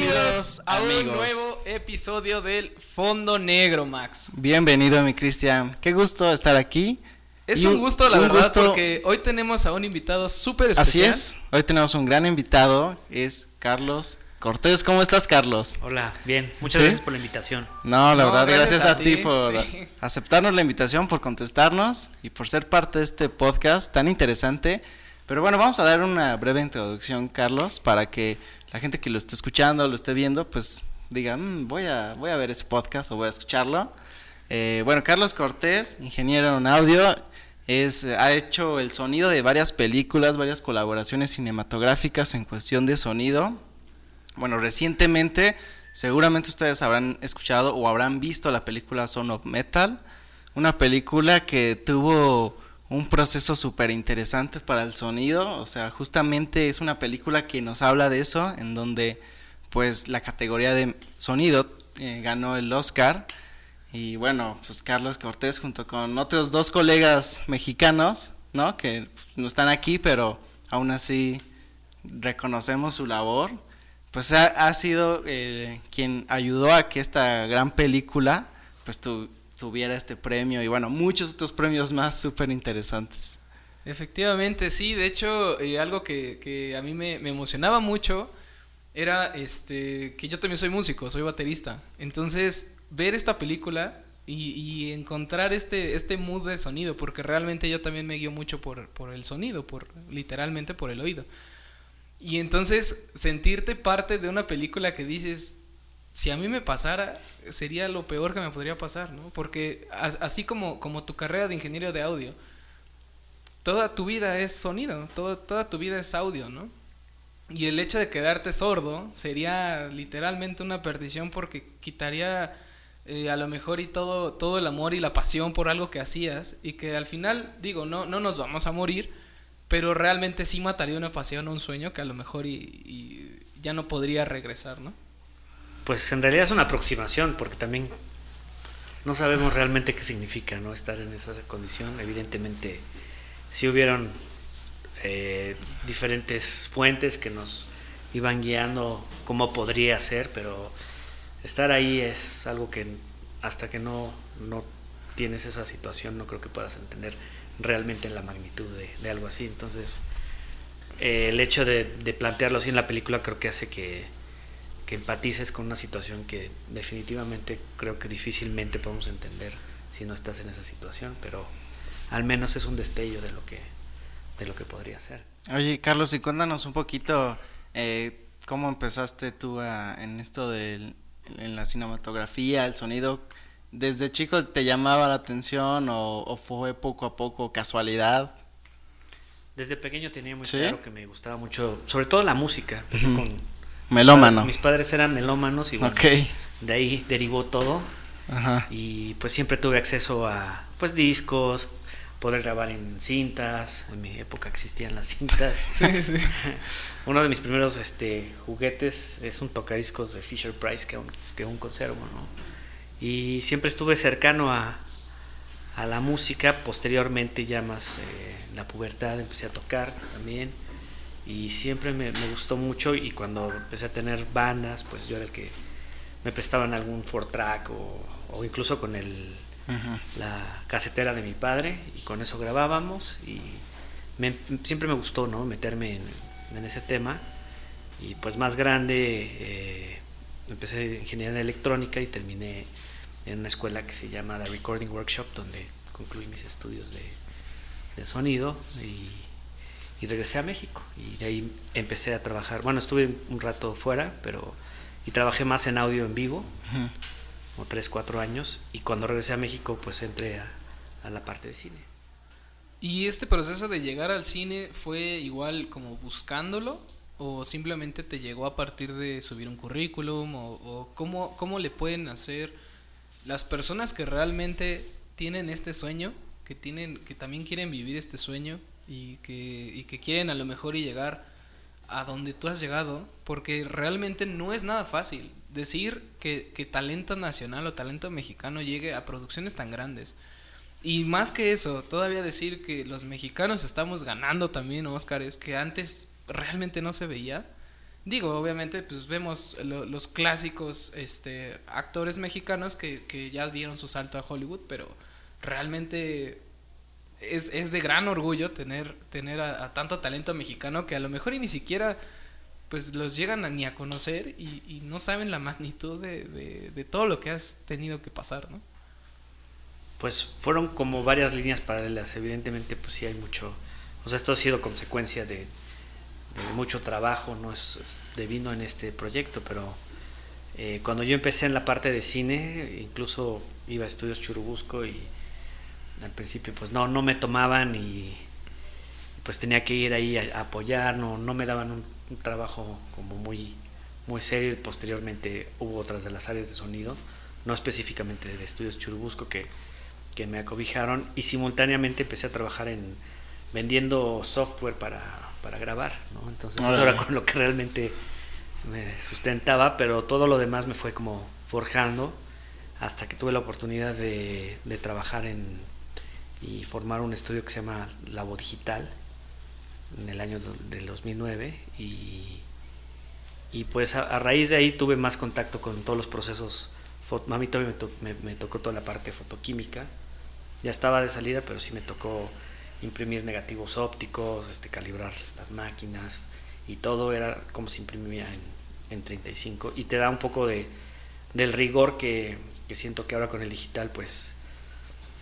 Bienvenidos a un nuevo episodio del Fondo Negro, Max. Bienvenido, mi Cristian. Qué gusto estar aquí. Es un gusto, la verdad, porque hoy tenemos a un invitado súper especial. Así es, hoy tenemos un gran invitado, es Carlos Cortés. ¿Cómo estás, Carlos? Hola, bien, muchas gracias por la invitación. No, la verdad, gracias, a, ti, por aceptarnos la invitación, por contestarnos y por ser parte de este podcast tan interesante. Pero bueno, vamos a dar una breve introducción, Carlos, para que la gente que lo esté escuchando, lo esté viendo, pues diga, mm, voy, a, voy a ver ese podcast o voy a escucharlo. Eh, bueno, Carlos Cortés, ingeniero en audio, es, ha hecho el sonido de varias películas, varias colaboraciones cinematográficas en cuestión de sonido. Bueno, recientemente seguramente ustedes habrán escuchado o habrán visto la película Son of Metal, una película que tuvo un proceso súper interesante para el sonido, o sea, justamente es una película que nos habla de eso, en donde pues la categoría de sonido eh, ganó el Oscar. Y bueno, pues Carlos Cortés junto con otros dos colegas mexicanos, ¿no? Que no están aquí, pero aún así reconocemos su labor, pues ha, sido eh, quien ayudó a que esta gran película pues tu, tuviera este premio y bueno, muchos otros premios más súper interesantes. Efectivamente, sí, de hecho, eh, algo que, a mí me, emocionaba mucho era este que yo también soy músico, soy baterista. Entonces, ver esta película y, encontrar este, este mood de sonido, porque realmente yo también me guío mucho por, por el sonido, por literalmente por el oído. Y entonces sentirte parte de una película que dices, si a mí me pasara, sería lo peor que me podría pasar, ¿no? Porque así como, como tu carrera de ingeniero de audio, toda tu vida es sonido, todo, toda tu vida es audio, ¿no? Y el hecho de quedarte sordo sería literalmente una perdición porque quitaría eh, a lo mejor y todo, todo el amor y la pasión por algo que hacías y que al final, digo, no, no nos vamos a morir, pero realmente sí mataría una pasión o un sueño que a lo mejor y ya no podría regresar, ¿no? Pues en realidad es una aproximación, porque también no sabemos realmente qué significa no estar en esa condición. Evidentemente, sí hubieron eh, diferentes fuentes que nos iban guiando cómo podría ser, pero estar ahí es algo que hasta que no, no tienes esa situación no creo que puedas entender realmente la magnitud de, algo así. Entonces, eh, el hecho de plantearlo así en la película creo que hace que que empatices con una situación que definitivamente creo que difícilmente podemos entender si no estás en esa situación, pero al menos es un destello de lo que, de lo que podría ser. Oye, Carlos, y cuéntanos un poquito eh, cómo empezaste tú en esto de en la cinematografía, el sonido. ¿Desde chico te llamaba la atención o, fue poco a poco casualidad? Desde pequeño tenía muy claro que me gustaba mucho, sobre todo la música. con Melómano. Mis padres eran melómanos y bueno, de ahí derivó todo. Y pues siempre tuve acceso a pues discos, poder grabar en cintas. En mi época existían las cintas. Uno de mis primeros este, juguetes es un tocadiscos de Fisher Price que aún, que aún conservo, ¿no? Y siempre estuve cercano a, a la música. Posteriormente, ya más eh, la pubertad, empecé a tocar también y siempre me, gustó mucho y cuando empecé a tener bandas, pues yo era el que me prestaban algún four track o, incluso con el, la casetera de mi padre y con eso grabábamos y siempre me gustó ¿no? meterme en, ese tema y pues más grande eh, empecé ingeniería en electrónica y terminé en una escuela que se llama The Recording Workshop donde concluí mis estudios de, de sonido y y regresé a México y de ahí empecé a trabajar. Bueno, estuve un rato fuera, pero y trabajé más en audio en vivo, como tres, cuatro años, y cuando regresé a México pues entré a, la parte de cine. ¿Y este proceso de llegar al cine fue igual como buscándolo o simplemente te llegó a partir de subir un currículum o, o cómo, cómo le pueden hacer las personas que realmente tienen este sueño, que, tienen, que también quieren vivir este sueño? Y que, y que quieren a lo mejor y llegar a donde tú has llegado, porque realmente no es nada fácil decir que, que talento nacional o talento mexicano llegue a producciones tan grandes. Y más que eso, todavía decir que los mexicanos estamos ganando también Óscares, que antes realmente no se veía, Digo, obviamente, pues vemos los clásicos este, actores mexicanos que, que, ya dieron su salto a Hollywood, pero realmente es, es de gran orgullo tener, tener a, tanto talento mexicano que a lo mejor y ni siquiera pues los llegan a, ni a conocer y, no saben la magnitud de, de, de, todo lo que has tenido que pasar, ¿no? Pues fueron como varias líneas paralelas, evidentemente pues sí hay mucho, o sea, esto ha sido consecuencia de, mucho trabajo, no es, de vino en este proyecto, pero eh, cuando yo empecé en la parte de cine, incluso iba a estudios Churubusco y al principio pues no, no me tomaban y pues tenía que ir ahí a, apoyar, no, no me daban un, trabajo como muy, muy serio. Posteriormente hubo otras de las áreas de sonido, no específicamente de estudios Churubusco que, que me acobijaron y simultáneamente empecé a trabajar en vendiendo software para para grabar, ¿no? Entonces eso era con lo que realmente me sustentaba, pero todo lo demás me fue como forjando hasta que tuve la oportunidad de, trabajar en y formar un estudio que se llama Labo Digital en el año del 2009 y, y pues a, raíz de ahí tuve más contacto con todos los procesos a mí todavía me, me, tocó toda la parte fotoquímica ya estaba de salida pero sí me tocó imprimir negativos ópticos, este, calibrar las máquinas y todo era como se imprimía en, en 35 y te da un poco de, del rigor que, que, siento que ahora con el digital pues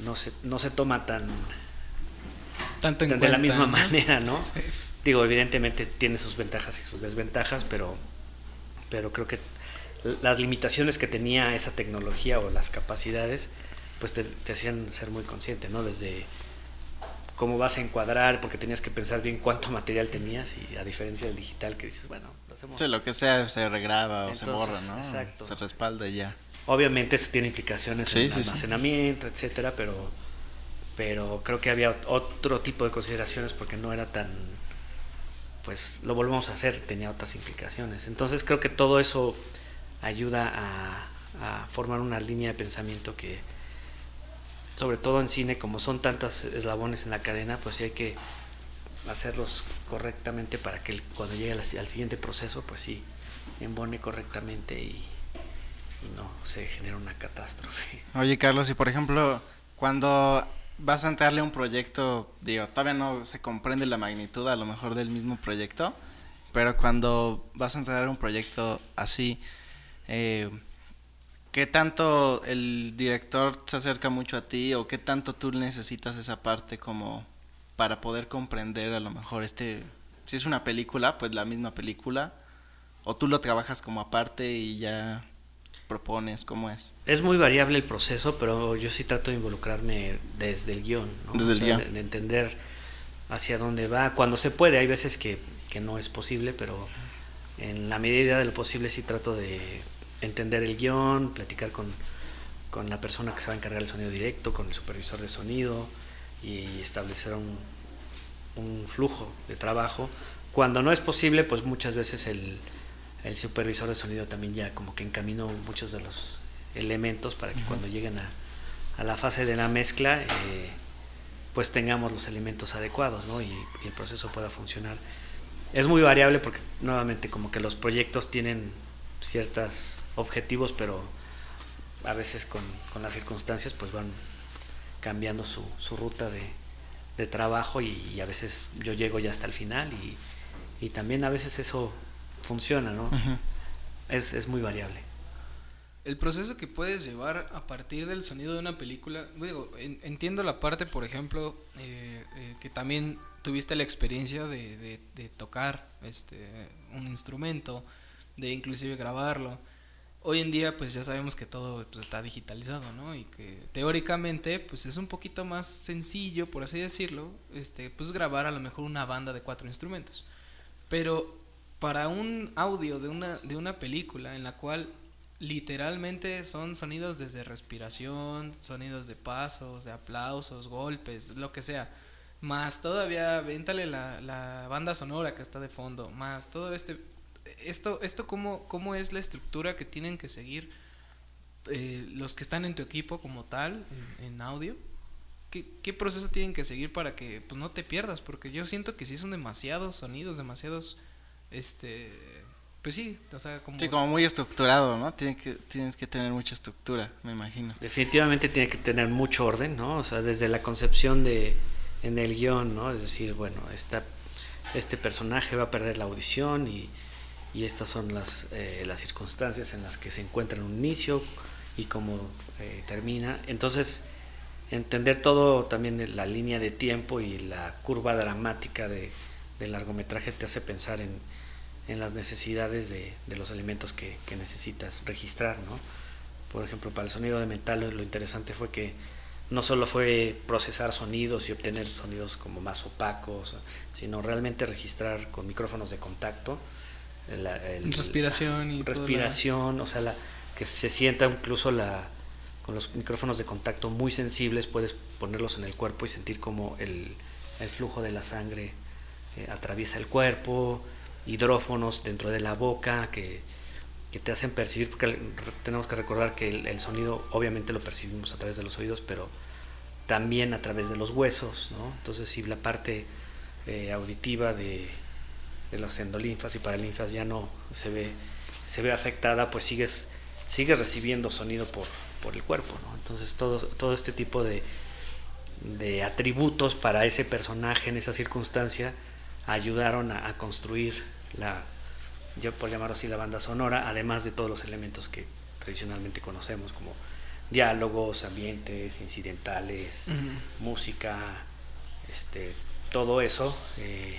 no se, no se toma tan, Tanto de la misma manera, ¿no? Digo, evidentemente tiene sus ventajas y sus desventajas, pero, pero creo que las limitaciones que tenía esa tecnología o las capacidades pues te, te hacían ser muy consciente, ¿no? Desde cómo vas a encuadrar, porque tenías que pensar bien cuánto material tenías y a diferencia del digital que dices, bueno, lo hacemos. Sí, lo que sea se regraba o se borra, ¿no? Exacto. Se respalda y ya. Obviamente eso tiene implicaciones en almacenamiento, etcétera, pero pero creo que había otro tipo de consideraciones porque no era tan pues lo volvemos a hacer, tenía otras implicaciones. Entonces creo que todo eso ayuda a formar una línea de pensamiento que, sobre todo en cine, como son tantas eslabones en la cadena, pues sí hay que hacerlos correctamente para que cuando llegue al, siguiente proceso, pues sí, embone correctamente y, no se genere una catástrofe. Oye, Carlos, y por ejemplo, cuando vas a entrarle a un proyecto, digo, todavía no se comprende la magnitud a lo mejor del mismo proyecto, pero cuando vas a entrar a un proyecto así, eh, ¿Qué tanto el director se acerca mucho a ti o qué tanto tú necesitas esa parte como para poder comprender a lo mejor este, si es una película, pues la misma película, o tú lo trabajas como aparte y ya propones, ¿cómo es? Es muy variable el proceso, pero yo sí trato de involucrarme desde el guion, Desde el guion. De, entender hacia dónde va, cuando se puede, hay veces que, que no es posible, pero en la medida de lo posible sí trato de entender el guion, platicar con, con, la persona que se va a encargar del sonido directo, con el supervisor de sonido y establecer un, un flujo de trabajo. Cuando no es posible, pues muchas veces el, el, supervisor de sonido también ya como que encaminó muchos de los elementos para que cuando lleguen a, a, la fase de la mezcla, eh, pues tengamos los elementos adecuados ¿no? y, y el proceso pueda funcionar. Es muy variable porque nuevamente como que los proyectos tienen ciertas objetivos, pero a veces con, las circunstancias pues van cambiando su, su ruta de, de trabajo y, a veces yo llego ya hasta el final y, y también a veces eso funciona, ¿no? es, es, muy variable. El proceso que puedes llevar a partir del sonido de una película, digo, entiendo la parte, por ejemplo, eh, eh, que también tuviste la experiencia de, de, de, tocar este, un instrumento, de inclusive grabarlo hoy en día pues ya sabemos que todo pues, está digitalizado, ¿no? Y que teóricamente pues es un poquito más sencillo, por así decirlo, este, pues grabar a lo mejor una banda de cuatro instrumentos. Pero para un audio de una, de una película en la cual literalmente son sonidos desde respiración, sonidos de pasos, de aplausos, golpes, lo que sea. Más todavía, véntale la, la banda sonora que está de fondo, más todo este esto, esto cómo, cómo es la estructura que tienen que seguir eh, los que están en tu equipo como tal, en, audio. ¿Qué, ¿Qué, proceso tienen que seguir para que pues, no te pierdas? Porque yo siento que sí son demasiados sonidos, demasiados este pues sí, o sea, como... Sí, como muy estructurado, ¿no? Tienes que, tienes que tener mucha estructura, me imagino. Definitivamente tiene que tener mucho orden, ¿no? O sea, desde la concepción de, en el guion, ¿no? Es decir, bueno, esta, este personaje va a perder la audición y, y estas son las, eh, las circunstancias en las que se encuentra en un inicio y cómo eh, termina. Entonces, entender todo también la línea de tiempo y la curva dramática de, del largometraje te hace pensar en en las necesidades de, los elementos que, necesitas registrar, ¿no? Por ejemplo, para el sonido de metal lo interesante fue que no solo fue procesar sonidos y obtener sonidos como más opacos, sino realmente registrar con micrófonos de contacto. respiración y respiración, o sea, la, que se sienta incluso la con los micrófonos de contacto muy sensibles puedes ponerlos en el cuerpo y sentir como el, flujo de la sangre atraviesa el cuerpo, hidrófonos dentro de la boca que, te hacen percibir, porque tenemos que recordar que el, sonido obviamente lo percibimos a través de los oídos, pero también a través de los huesos, ¿no? Entonces si la parte eh, auditiva de, de los endolinfas y paralinfas ya no se ve, se ve afectada, pues sigues, sigues recibiendo sonido por, por el cuerpo, ¿no? Entonces todo, todo este tipo de, de atributos para ese personaje en esa circunstancia ayudaron a construir la, yo por llamarlo así, la banda sonora, además de todos los elementos que tradicionalmente conocemos, como diálogos, ambientes, incidentales, música, este, todo eso eh,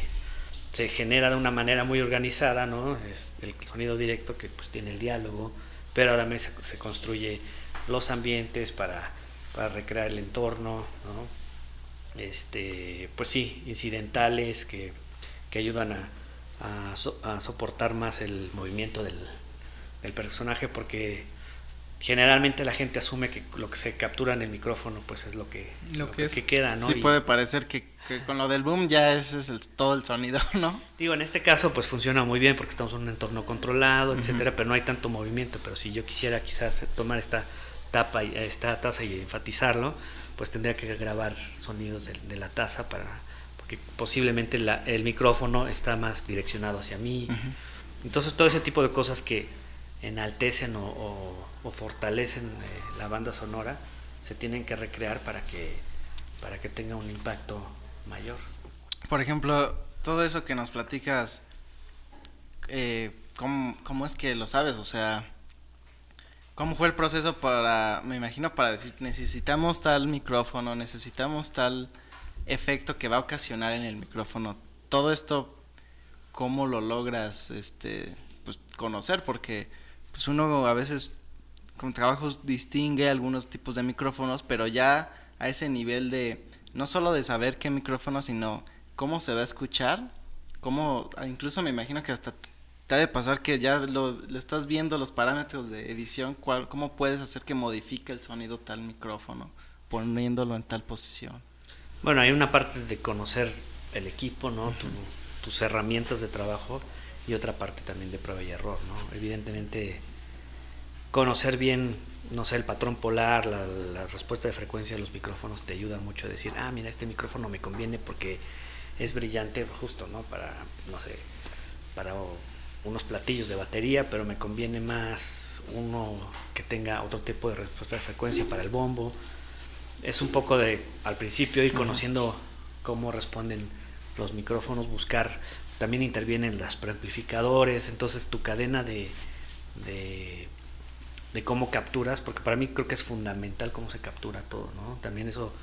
se genera de una manera muy organizada, ¿no? Es el sonido directo que pues tiene el diálogo, pero además se, se construye los ambientes para, para recrear el entorno, ¿no? Este, pues sí, incidentales que, que ayudan a, a, soportar más el movimiento del, personaje porque generalmente la gente asume que lo que se captura en el micrófono pues es lo que, lo, que, queda, ¿no? Sí puede parecer que, con lo del boom ya ese es el, todo el sonido, ¿no? Digo, en este caso pues funciona muy bien porque estamos en un entorno controlado, etcétera, pero no hay tanto movimiento, pero si yo quisiera quizás tomar esta tapa y esta taza y enfatizarlo, pues tendría que grabar sonidos de la taza para que posiblemente el micrófono está más direccionado hacia mí. Entonces todo ese tipo de cosas que enaltecen o, fortalecen eh, la banda sonora se tienen que recrear para que, para que tenga un impacto mayor. Por ejemplo, todo eso que nos platicas, eh, ¿cómo, ¿cómo es que lo sabes? O sea, ¿Cómo fue el proceso para, me imagino, para decir, necesitamos tal micrófono, necesitamos tal efecto que va a ocasionar en el micrófono. Todo esto, ¿cómo lo logras este, pues, conocer? Porque pues uno a veces con trabajos distingue algunos tipos de micrófonos, pero ya a ese nivel de no solo de saber qué micrófono, sino cómo se va a escuchar, cómo, incluso me imagino que hasta te ha de pasar que ya lo, estás viendo los parámetros de edición, cuál, cómo puedes hacer que modifique el sonido tal micrófono, poniéndolo en tal posición. Bueno, hay una parte de conocer el equipo, ¿no? tus herramientas de trabajo y otra parte también de prueba y error, ¿no? Evidentemente, conocer bien, no sé, el patrón polar, la, respuesta de frecuencia de los micrófonos te ayuda mucho a decir, ah, mira, este micrófono me conviene porque es brillante justo, ¿no? Para, no sé, para unos platillos de batería, pero me conviene más uno que tenga otro tipo de respuesta de frecuencia para el bombo es un poco de, al principio, ir conociendo cómo responden los micrófonos, buscar, también intervienen los preamplificadores, entonces tu cadena de, de, cómo capturas, porque para mí creo que es fundamental cómo se captura todo, ¿no? También eso,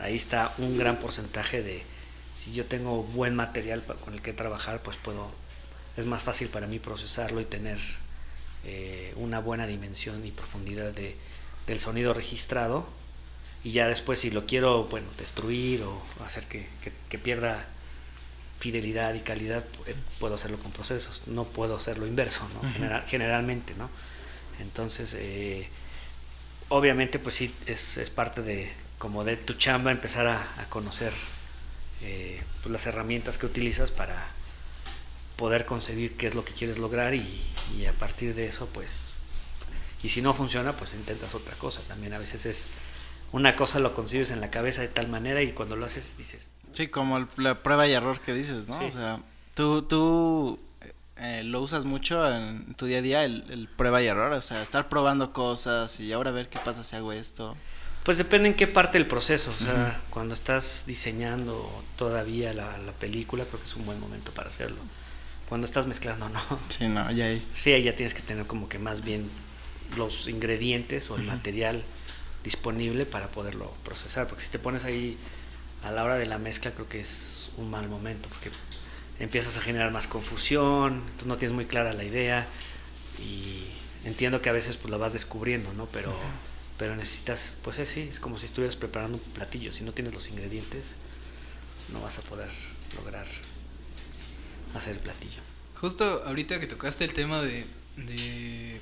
ahí está un gran porcentaje de, si yo tengo buen material con el que trabajar, pues puedo, es más fácil para mí procesarlo y tener eh, una buena dimensión y profundidad de, del sonido registrado y ya después si lo quiero, bueno, destruir o hacer que, pierda fidelidad y calidad, eh, puedo hacerlo con procesos, no puedo hacerlo inverso, ¿no? generalmente, ¿no? Entonces, eh, obviamente, pues sí, es, es, parte de, como de tu chamba, empezar a, conocer eh, pues las herramientas que utilizas para poder concebir qué es lo que quieres lograr y, y a partir de eso, pues, y si no funciona, pues intentas otra cosa. También a veces es una cosa lo concibes en la cabeza de tal manera y cuando lo haces dices... Sí, como la prueba y error que dices, ¿no? O sea, tú, tú eh, lo usas mucho en tu día a día, el, prueba y error, o sea, estar probando cosas y ahora ver qué pasa si hago esto. Pues depende en qué parte del proceso, o sea, cuando estás diseñando todavía la, película, creo que es un buen momento para hacerlo. Cuando estás mezclando, no. Sí, no, ya ahí. Sí, ahí ya tienes que tener como que más bien los ingredientes o el material disponible para poderlo procesar, porque si te pones ahí a la hora de la mezcla creo que es un mal momento, porque empiezas a generar más confusión, entonces no tienes muy clara la idea y entiendo que a veces pues la vas descubriendo, ¿no? Pero, pero necesitas, pues es, sí, es como si estuvieras preparando un platillo, si no tienes los ingredientes no vas a poder lograr hacer el platillo. Justo ahorita que tocaste el tema de, de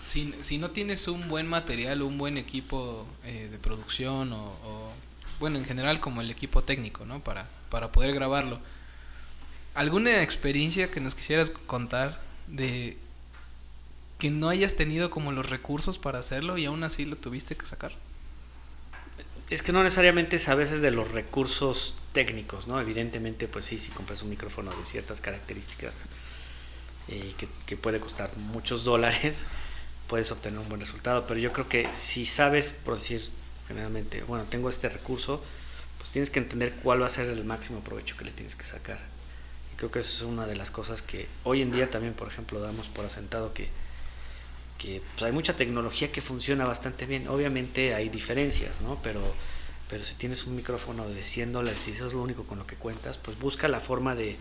si, si no tienes un buen material, un buen equipo eh, de producción o, bueno, en general como el equipo técnico, ¿no? Para, para poder grabarlo. ¿Alguna experiencia que nos quisieras contar de que no hayas tenido como los recursos para hacerlo y aún así lo tuviste que sacar? Es que no necesariamente es a veces de los recursos técnicos, ¿no? Evidentemente, pues sí, si compras un micrófono de ciertas características eh, que, que puede costar muchos dólares, puedes obtener un buen resultado. Pero yo creo que si sabes producir generalmente, bueno, tengo este recurso, pues tienes que entender cuál va a ser el máximo provecho que le tienes que sacar. Y creo que eso es una de las cosas que hoy en día también, por ejemplo, damos por asentado que, que pues hay mucha tecnología que funciona bastante bien. Obviamente hay diferencias, ¿no? Pero, pero si tienes un micrófono de 100 dólares y eso es lo único con lo que cuentas, pues busca la forma de,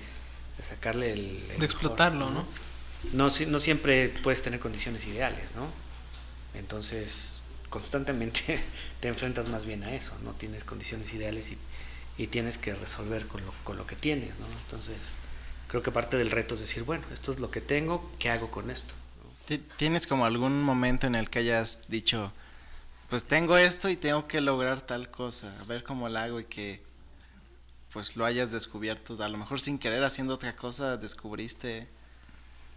sacarle el... de explotarlo, ¿no? no, no siempre puedes tener condiciones ideales, ¿no? Entonces, constantemente te enfrentas más bien a eso, no tienes condiciones ideales y, tienes que resolver con lo, con lo que tienes, ¿no? Entonces, creo que parte del reto es decir, bueno, esto es lo que tengo, ¿qué hago con esto? ¿Tienes como algún momento en el que hayas dicho, pues tengo esto y tengo que lograr tal cosa, a ver cómo la hago y que pues lo hayas descubierto, a lo mejor sin querer haciendo otra cosa descubriste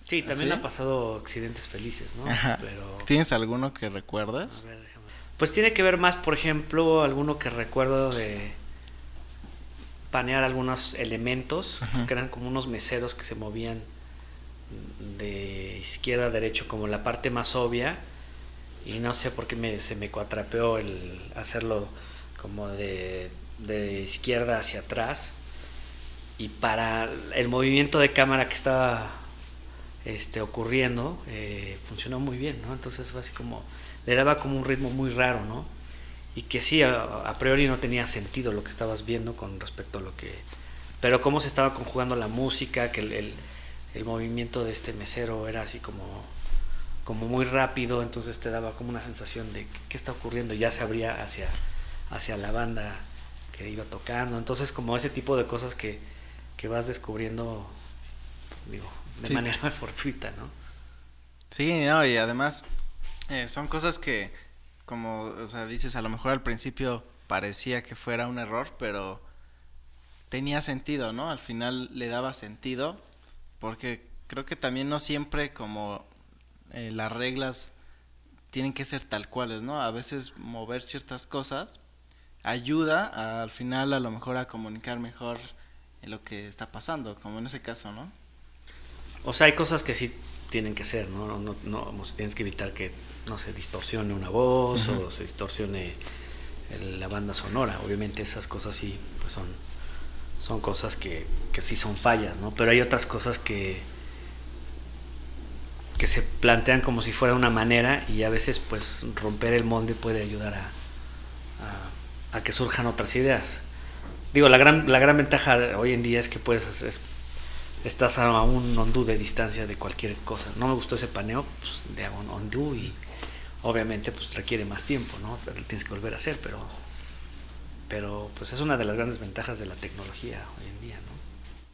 Sí, también ha pasado accidentes felices, ¿no? Pero... ¿Tienes alguno que recuerdas? Pues tiene que ver más, por ejemplo, alguno que recuerdo de panear algunos elementos, que eran como unos meseros que se movían de izquierda a derecho, como la parte más obvia, y no sé por qué me, se me cuatrapeó el hacerlo como de, de izquierda hacia atrás, y para el movimiento de cámara que estaba este, ocurriendo, eh, funcionó muy bien, ¿no? Entonces fue así como, le daba como un ritmo muy raro, ¿no? Y que sí, a, priori no tenía sentido lo que estabas viendo con respecto a lo que... Pero cómo se estaba conjugando la música, que el, el, movimiento de este mesero era así como, como muy rápido, entonces te daba como una sensación de qué está ocurriendo, ya se abría hacia, hacia la banda que iba tocando, entonces como ese tipo de cosas que, que vas descubriendo, digo, de manera fortuita, ¿no? Sí, no, y además eh, son cosas que, como, o sea, dices, a lo mejor al principio parecía que fuera un error, pero tenía sentido, ¿no? Al final le daba sentido, porque creo que también no siempre como eh, las reglas tienen que ser tal cuales, ¿no? A veces mover ciertas cosas ayuda al final a lo mejor a comunicar mejor lo que está pasando, como en ese caso, ¿no? O sea, hay cosas que sí tienen que ser, ¿no? No, no, tienes que evitar que no se distorsione una voz o se distorsione la banda sonora. Obviamente esas cosas sí pues son, son cosas que, que sí son fallas, ¿no? Pero hay otras cosas que, que se plantean como si fuera una manera y a veces pues romper el molde puede ayudar a, a, que surjan otras ideas. Digo, la gran, la gran ventaja hoy en día es que puedes es, estás a un ondú de distancia de cualquier cosa. No me gustó ese paneo, pues de un ondú y obviamente pues requiere más tiempo, ¿no? Lo tienes que volver a hacer, pero pero pues es una de las grandes ventajas de la tecnología hoy en día, ¿no?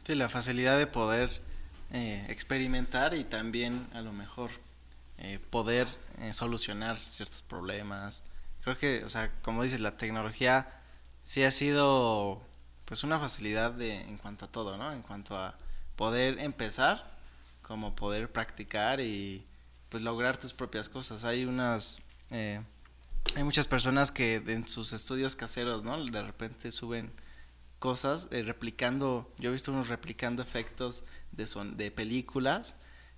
Sí, la facilidad de poder eh, experimentar y también a lo mejor eh, poder eh, solucionar ciertos problemas. Creo que, o sea, como dices, la tecnología sí ha sido pues una facilidad de, en cuanto a todo, ¿no? En cuanto a poder empezar, como poder practicar y pues lograr tus propias cosas. Hay unas, eh, hay muchas personas que en sus estudios caseros, ¿no? De repente suben cosas, eh, replicando, yo he visto unos replicando efectos de, son, de películas,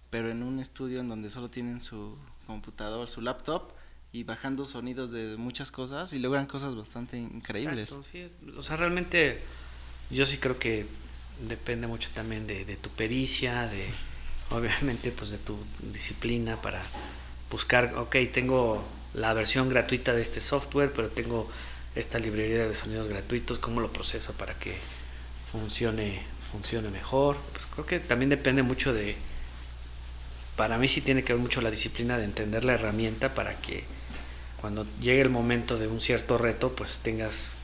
pero en un estudio en donde solo tienen su computador, su laptop y bajando sonidos de muchas cosas y logran cosas bastante increíbles. O sea, realmente yo sí creo que depende mucho también de, tu pericia, de obviamente pues de tu disciplina para buscar, ok, tengo la versión gratuita de este software, pero tengo esta librería de sonidos gratuitos, cómo lo proceso para que funcione, funcione mejor. Pues creo que también depende mucho de, para mí sí tiene que ver mucho la disciplina de entender la herramienta para que cuando llegue el momento de un cierto reto, pues tengas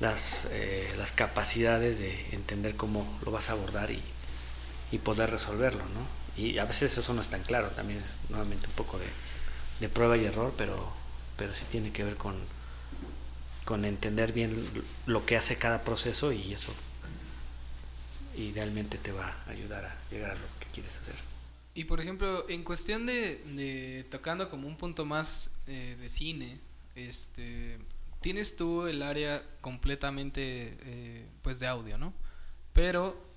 las, eh, las capacidades de entender cómo lo vas a abordar y, y poder resolverlo, ¿no? Y a veces eso no es tan claro, también es nuevamente un poco de, de prueba y error, pero, pero sí tiene que ver con, con entender bien lo que hace cada proceso y eso idealmente te va a ayudar a llegar a lo que quieres hacer. Y por ejemplo, en cuestión de, de tocando como un punto más eh, de cine, este, tienes tú el área completamente eh, pues de audio, ¿no? Pero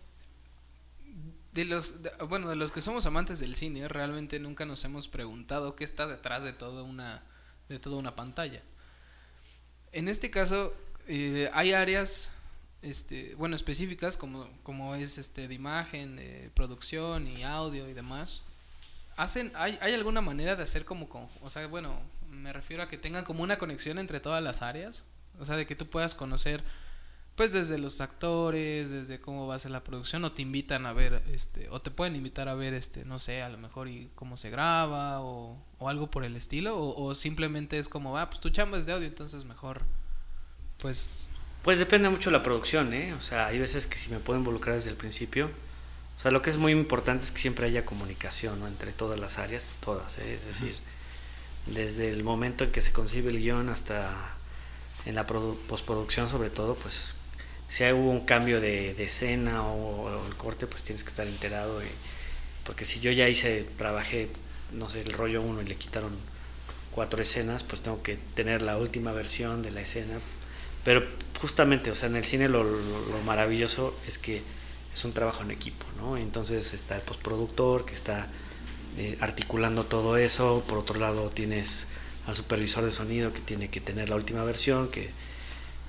de los bueno de los que somos amantes del cine realmente nunca nos hemos preguntado qué está detrás de toda una de toda una pantalla en este caso eh, hay áreas este bueno específicas como como es este de imagen de producción y audio y demás hacen hay, hay alguna manera de hacer como con, o sea bueno me refiero a que tengan como una conexión entre todas las áreas o sea de que tú puedas conocer pues desde los actores, desde cómo va a ser la producción, o te invitan a ver, este, o te pueden invitar a ver, este, no sé, a lo mejor y cómo se graba, o, o algo por el estilo, o, simplemente es como, ah, pues tu chamba es de audio, entonces mejor, pues... Pues depende mucho de la producción, ¿eh? O sea, hay veces que si me puedo involucrar desde el principio, o sea, lo que es muy importante es que siempre haya comunicación, ¿no? Entre todas las áreas, todas, ¿eh? Es decir, desde el momento en que se concibe el guion hasta en la postproducción sobre todo, pues si hubo un cambio de, escena o, el corte, pues tienes que estar enterado. porque si yo ya hice, trabajé, no sé, el rollo 1 y le quitaron cuatro escenas, pues tengo que tener la última versión de la escena. Pero justamente, o sea, en el cine lo, maravilloso es que es un trabajo en equipo, ¿no? Entonces está el postproductor que está eh, articulando todo eso, por otro lado tienes al supervisor de sonido que tiene que tener la última versión, que,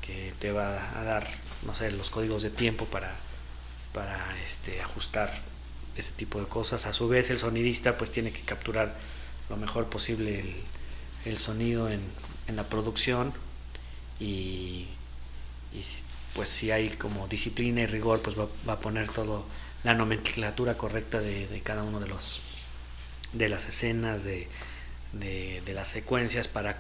que te va a dar no sé, los códigos de tiempo para, para este, ajustar ese tipo de cosas. A su vez el sonidista pues tiene que capturar lo mejor posible el, el sonido en, en, la producción y, y, pues si hay como disciplina y rigor pues va, va a poner todo la nomenclatura correcta de, de, cada uno de los de las escenas de, de, las secuencias para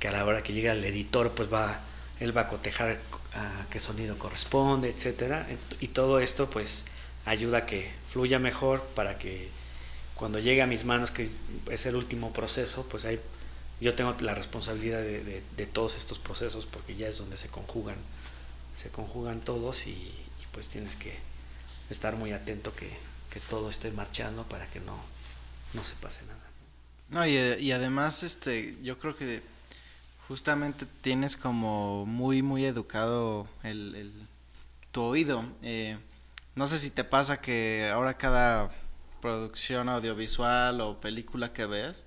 que a la hora que llegue el editor pues va él va a cotejar a qué sonido corresponde, etcétera, y todo esto pues ayuda a que fluya mejor para que cuando llegue a mis manos, que es el último proceso, pues ahí yo tengo la responsabilidad de, de, todos estos procesos porque ya es donde se conjugan, se conjugan todos y, pues tienes que estar muy atento que, que, todo esté marchando para que no, no se pase nada. No, y, y además este, yo creo que justamente tienes como muy, muy educado el, tu oído. Eh, no sé si te pasa que ahora cada producción audiovisual o película que ves,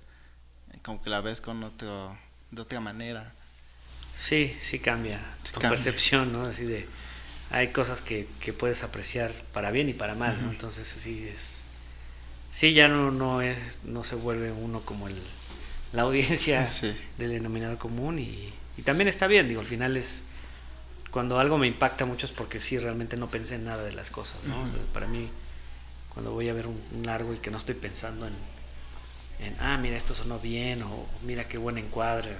eh, como que la ves con otro, de otra manera. Sí, sí cambia tu percepción, ¿no? Así de, hay cosas que, que puedes apreciar para bien y para mal, ¿no? Entonces sí es, sí ya no, no es, no se vuelve uno como el, la audiencia del denominador común y, también está bien, digo, al final es cuando algo me impacta mucho es porque sí realmente no pensé en nada de las cosas, ¿no? Para mí, cuando voy a ver un, largo y que no estoy pensando en, en, ah, mira, esto sonó bien o mira qué buen encuadre,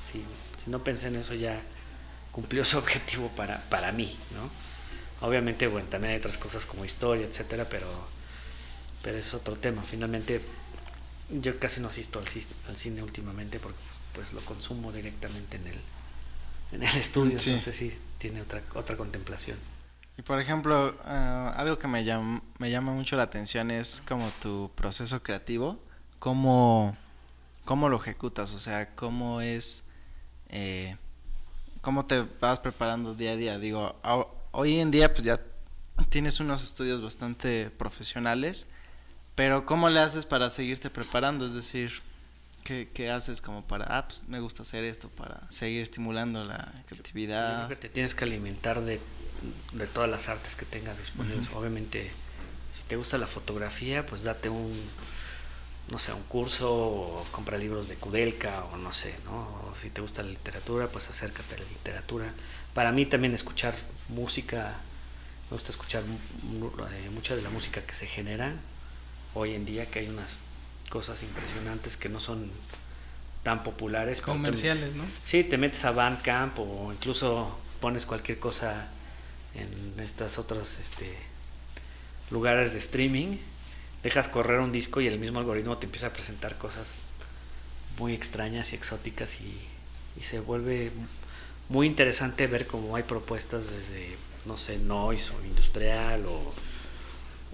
si, si no pensé en eso ya cumplió su objetivo para, para mí, ¿no? Obviamente, bueno, también hay otras cosas como historia, etcétera, pero, pero es otro tema. Finalmente, yo casi no asisto al, al, cine últimamente porque pues lo consumo directamente en el, en el estudio, no sé si tiene otra, otra contemplación. Y por ejemplo, ah, algo que me llama, me llama mucho la atención es como tu proceso creativo, cómo, cómo lo ejecutas, o sea, cómo es, eh, cómo te vas preparando día a día. Digo, hoy en día pues ya tienes unos estudios bastante profesionales, pero ¿cómo le haces para seguirte preparando? Es decir, ¿qué, qué haces como para, ah, pues me gusta hacer esto, para seguir estimulando la creatividad? Que te tienes que alimentar de, de todas las artes que tengas disponibles. Obviamente, si te gusta la fotografía, pues date un, no sé, un curso o compra libros de Kudelka o no sé, ¿no? O si te gusta la literatura, pues acércate a la literatura. Para mí también escuchar música, me gusta escuchar eh, mucha de la música que se genera hoy en día, que hay unas cosas impresionantes que no son tan populares. Comerciales, ¿no? Sí, te metes a Bandcamp o incluso pones cualquier cosa en estas otras este, lugares de streaming dejas correr un disco y el mismo algoritmo te empieza a presentar cosas muy extrañas y exóticas y, se vuelve muy interesante ver cómo hay propuestas desde, no sé, noise o industrial o,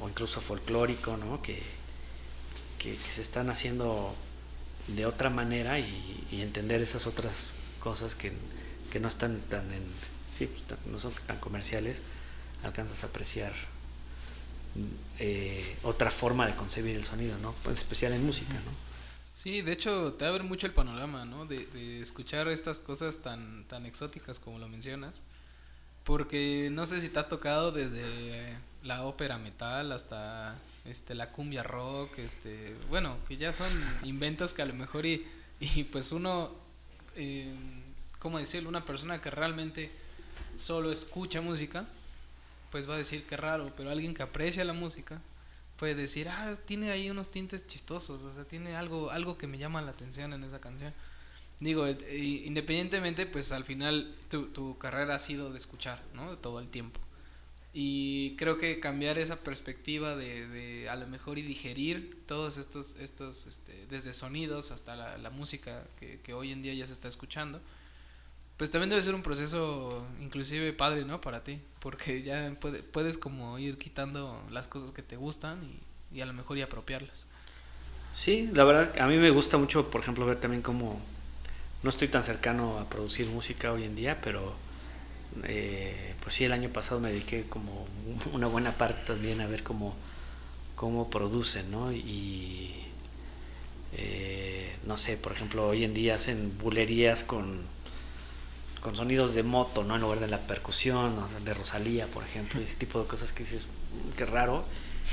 incluso folclórico, ¿no? Que, que, se están haciendo de otra manera y, entender esas otras cosas que, no están tan en, sí, pues, no son tan comerciales, alcanzas a apreciar eh, otra forma de concebir el sonido, ¿no? Pues especial en música, ¿no? Sí, de hecho te abre mucho el panorama, ¿no? De, escuchar estas cosas tan, tan exóticas como lo mencionas. Porque no sé si te ha tocado desde la ópera metal hasta este la cumbia rock, este, bueno, que ya son inventos que a lo mejor y, y pues uno, eh, ¿cómo decirlo? Una persona que realmente solo escucha música, pues va a decir que raro, pero alguien que aprecia la música puede decir, ah, tiene ahí unos tintes chistosos, o sea, tiene algo, algo que me llama la atención en esa canción. Digo, eh, independientemente, pues al final tu, tu carrera ha sido de escuchar, ¿no? Todo el tiempo. Y creo que cambiar esa perspectiva de, de a lo mejor y digerir todos estos, estos este, desde sonidos hasta la, la música que, que hoy en día ya se está escuchando, pues también debe ser un proceso inclusive padre, ¿no? Para ti, porque ya puedes como ir quitando las cosas que te gustan y, a lo mejor y apropiarlas. Sí, la verdad, a mí me gusta mucho, por ejemplo, ver también cómo no estoy tan cercano a producir música hoy en día, pero eh, pues sí, el año pasado me dediqué como una buena parte también a ver cómo, cómo producen, ¿no? Y eh, no sé, por ejemplo, hoy en día hacen bulerías con con sonidos de moto, ¿no? En lugar de la percusión, de Rosalía, por ejemplo, ese tipo de cosas que dices, mm, qué raro.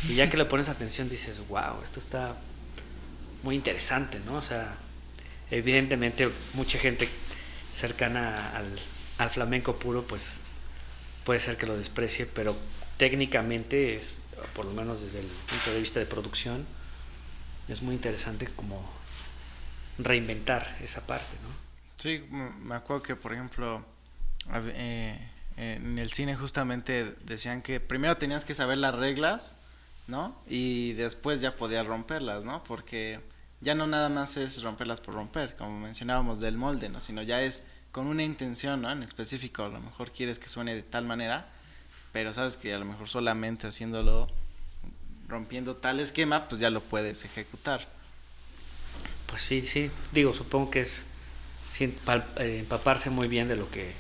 Y ya que le pones atención dices, wow, esto está muy interesante, ¿no? O sea, evidentemente mucha gente cercana al, al flamenco puro, pues puede ser que lo desprecie, pero técnicamente es, por lo menos desde el punto de vista de producción, es muy interesante como reinventar esa parte, ¿no? Sí, me acuerdo que, por ejemplo, eh, en el cine justamente decían que primero tenías que saber las reglas, ¿no? Y después ya podías romperlas, ¿no? Porque ya no nada más es romperlas por romper, como mencionábamos del molde, ¿no? Sino ya es con una intención, ¿no? En específico, a lo mejor quieres que suene de tal manera, pero sabes que a lo mejor solamente haciéndolo, rompiendo tal esquema, pues ya lo puedes ejecutar. Pues sí, sí, digo, supongo que es eh, empaparse muy bien de lo que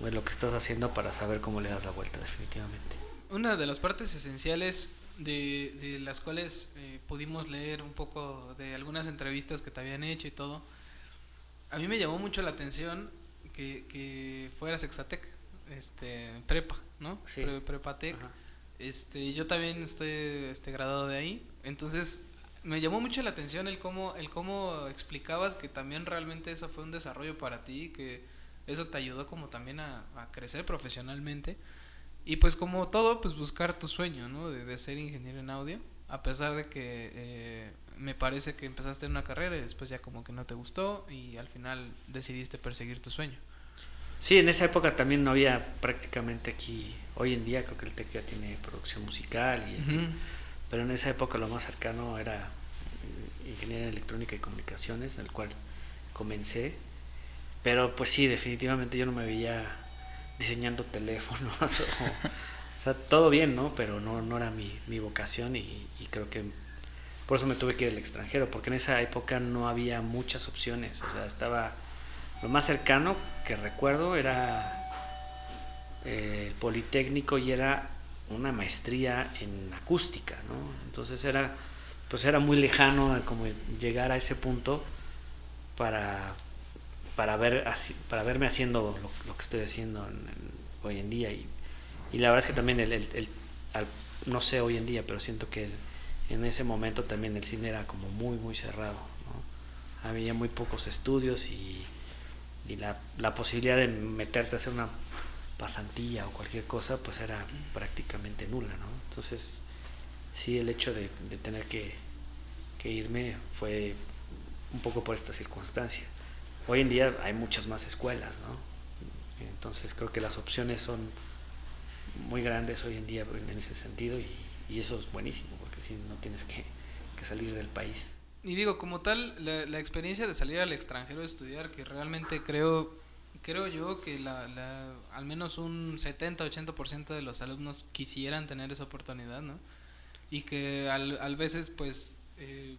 de lo que estás haciendo para saber cómo le das la vuelta definitivamente. Una de las partes esenciales de, de las cuales eh, pudimos leer un poco de algunas entrevistas que te habían hecho y todo, a mí me llamó mucho la atención que, que fueras Exatec, este, prepa, ¿no? Sí. prepatec. Este, yo también estoy este, graduado de ahí, entonces me llamó mucho la atención el cómo, el cómo explicabas que también realmente eso fue un desarrollo para ti, que eso te ayudó como también a, crecer profesionalmente. Y pues como todo, pues buscar tu sueño, ¿no? De, ser ingeniero en audio, a pesar de que eh, me parece que empezaste en una carrera y después ya como que no te gustó y al final decidiste perseguir tu sueño. Sí, en esa época también no había prácticamente aquí, hoy en día creo que el TEC ya tiene producción musical y este, pero en esa época lo más cercano era eh, ingeniería electrónica y comunicaciones, en el cual comencé. Pero pues sí, definitivamente yo no me veía diseñando teléfonos. o, sea, todo bien, ¿no? Pero no, no era mi, mi vocación y, creo que por eso me tuve que ir al extranjero, porque en esa época no había muchas opciones. O sea, estaba... Lo más cercano que recuerdo era eh, el Politécnico y era una maestría en acústica, ¿no? Entonces era, pues era muy lejano como llegar a ese punto para, para, ver, para verme haciendo lo, que estoy haciendo hoy en día. Y, y, la verdad es que también, el, el, no sé hoy en día, pero siento que en ese momento también el cine era como muy, muy cerrado. ¿no? Había muy pocos estudios y, la, la posibilidad de meterte a hacer una pasantía o cualquier cosa, pues era prácticamente nula, ¿no? Entonces, sí, el hecho de, tener que, irme fue un poco por esta circunstancia. Hoy en día hay muchas más escuelas, ¿no? Entonces creo que las opciones son muy grandes hoy en día en ese sentido y, eso es buenísimo, porque si no tienes que, salir del país. Y digo, como tal, la, experiencia de salir al extranjero a estudiar, que realmente creo creo yo que la, al menos un 70-80% de los alumnos quisieran tener esa oportunidad, ¿no? Y que al, al veces, pues, eh,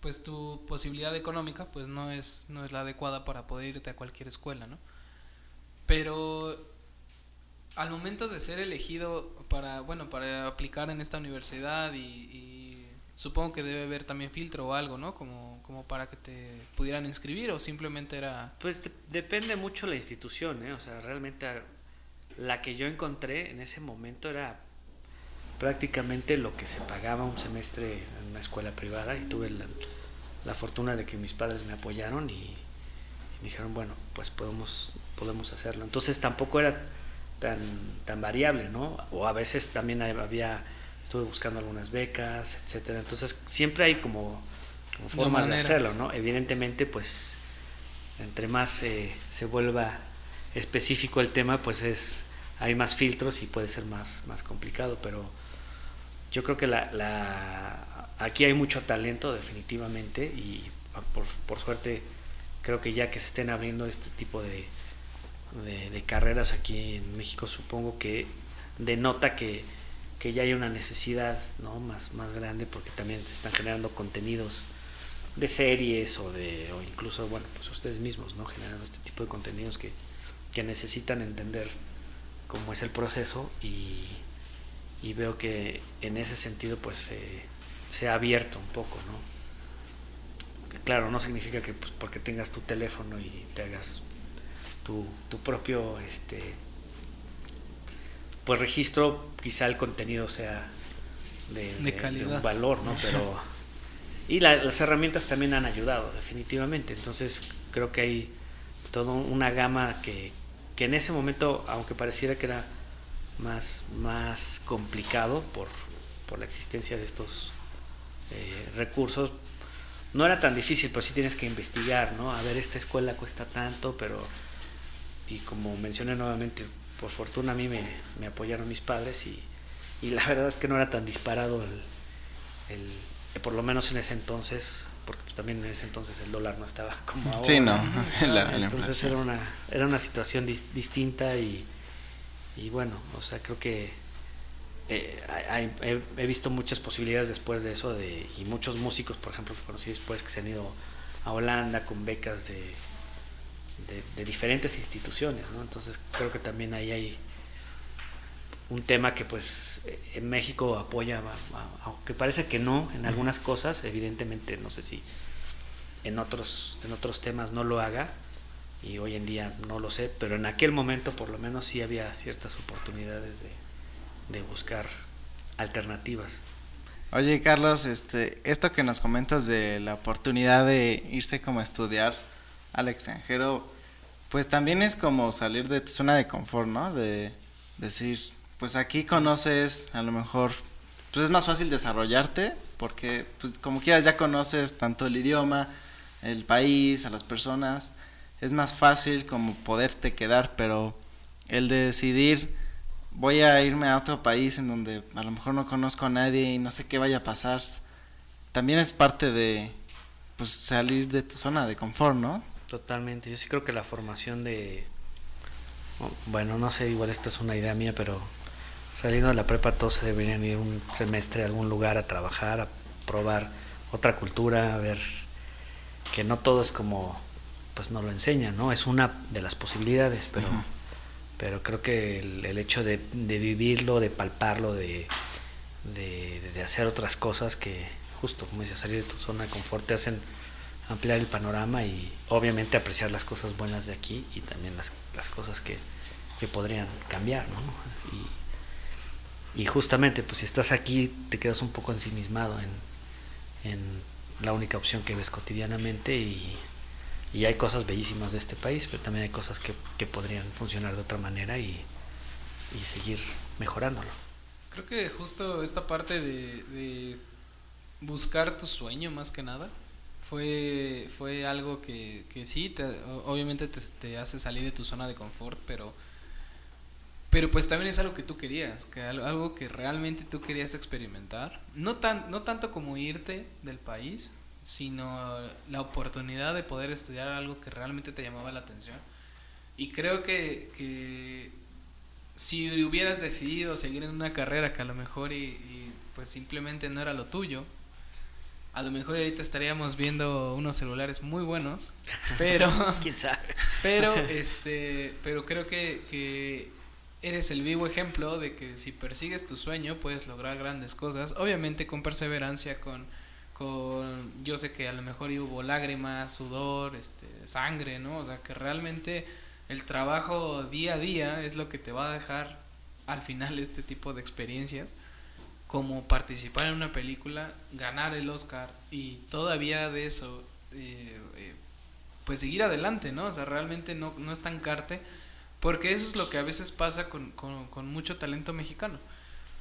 pues tu posibilidad económica, pues no es, no es la adecuada para poder irte a cualquier escuela, ¿no? Pero al momento de ser elegido para, bueno, para aplicar en esta universidad y supongo que debe haber también filtro o algo, ¿no? Como, como para que te pudieran inscribir o simplemente era... Pues depende mucho la institución, ¿eh? O sea, realmente la que yo encontré en ese momento era prácticamente lo que se pagaba un semestre en una escuela privada y tuve la, fortuna de que mis padres me apoyaron y, me dijeron, bueno, pues podemos, podemos hacerlo. Entonces tampoco era tan, tan variable, ¿no? O a veces también había estuve buscando algunas becas, etcétera. Entonces siempre hay como, formas de, hacerlo, ¿no? Evidentemente, pues entre más eh, se vuelva específico el tema, pues es hay más filtros y puede ser más, más complicado, pero yo creo que la, la aquí hay mucho talento definitivamente y por, por, suerte creo que ya que se estén abriendo este tipo de, de, carreras aquí en México, supongo que denota que que ya hay una necesidad ¿no? más, más grande porque también se están generando contenidos de series o de o incluso bueno pues ustedes mismos no generando este tipo de contenidos que, necesitan entender cómo es el proceso y, veo que en ese sentido pues se, ha abierto un poco no claro no significa que pues, porque tengas tu teléfono y te hagas tu, tu propio este pues registro, quizá el contenido sea de, calidad. un valor, ¿no? Pero. y las herramientas también han ayudado, definitivamente. Entonces, creo que hay toda una gama que, que en ese momento, aunque pareciera que era más, más complicado por, por la existencia de estos eh, recursos, no era tan difícil, pero sí tienes que investigar, ¿no? A ver, esta escuela cuesta tanto, pero. Y como mencioné nuevamente, por fortuna a mí me, me apoyaron mis padres y, y, la verdad es que no era tan disparado el, el por lo menos en ese entonces, porque también en ese entonces el dólar no estaba como ahora. Sí, no. entonces era una, era una situación distinta y, y bueno, o sea, creo que eh, he, visto muchas posibilidades después de eso de, y muchos músicos, por ejemplo, que conocí después que se han ido a Holanda con becas de de, diferentes instituciones, ¿no? Entonces creo que también ahí hay un tema que pues en México apoya, aunque parece que no en algunas cosas, evidentemente no sé si en otros, en otros temas no lo haga y hoy en día no lo sé, pero en aquel momento por lo menos sí había ciertas oportunidades de, de buscar alternativas. Oye Carlos, este, esto que nos comentas de la oportunidad de irse como a estudiar, al extranjero, pues también es como salir de tu zona de confort, ¿no? De decir, pues aquí conoces, a lo mejor, pues es más fácil desarrollarte, porque pues como quieras ya conoces tanto el idioma, el país, a las personas, es más fácil como poderte quedar, pero el de decidir, voy a irme a otro país en donde a lo mejor no conozco a nadie y no sé qué vaya a pasar, también es parte de pues salir de tu zona de confort, ¿no? Totalmente, yo sí creo que la formación de, bueno, no sé, igual esta es una idea mía, pero saliendo de la prepa todos se deberían ir un semestre a algún lugar a trabajar, a probar otra cultura, a ver que no todo es como, pues no lo enseña, ¿no? Es una de las posibilidades, pero, pero creo que el, hecho de, vivirlo, de palparlo, de, de, hacer otras cosas que justo, como dices, salir de tu zona de confort te hacen ampliar el panorama y obviamente apreciar las cosas buenas de aquí y también las, las cosas que, que podrían cambiar, ¿no? Y, justamente, pues si estás aquí, te quedas un poco ensimismado en, en la única opción que ves cotidianamente y, y, hay cosas bellísimas de este país, pero también hay cosas que, que podrían funcionar de otra manera y, y, seguir mejorándolo. Creo que justo esta parte de, de buscar tu sueño más que nada fue, fue algo que, que sí, te, obviamente te, te hace salir de tu zona de confort, pero pero pues también es algo que tú querías, que algo que realmente tú querías experimentar. No, tan, no tanto como irte del país, sino la oportunidad de poder estudiar algo que realmente te llamaba la atención. Y creo que, que si hubieras decidido seguir en una carrera que a lo mejor y, pues simplemente no era lo tuyo, a lo mejor ahorita estaríamos viendo unos celulares muy buenos, pero quién sabe. Pero este, pero creo que, que eres el vivo ejemplo de que si persigues tu sueño puedes lograr grandes cosas, obviamente con perseverancia, con, con yo sé que a lo mejor hubo lágrimas, sudor, este, sangre, ¿no? O sea, que realmente el trabajo día a día es lo que te va a dejar al final este tipo de experiencias, como participar en una película, ganar el Oscar y todavía de eso, eh, eh, pues seguir adelante, ¿no? O sea, realmente no, no estancarte porque eso es lo que a veces pasa con, con, mucho talento mexicano.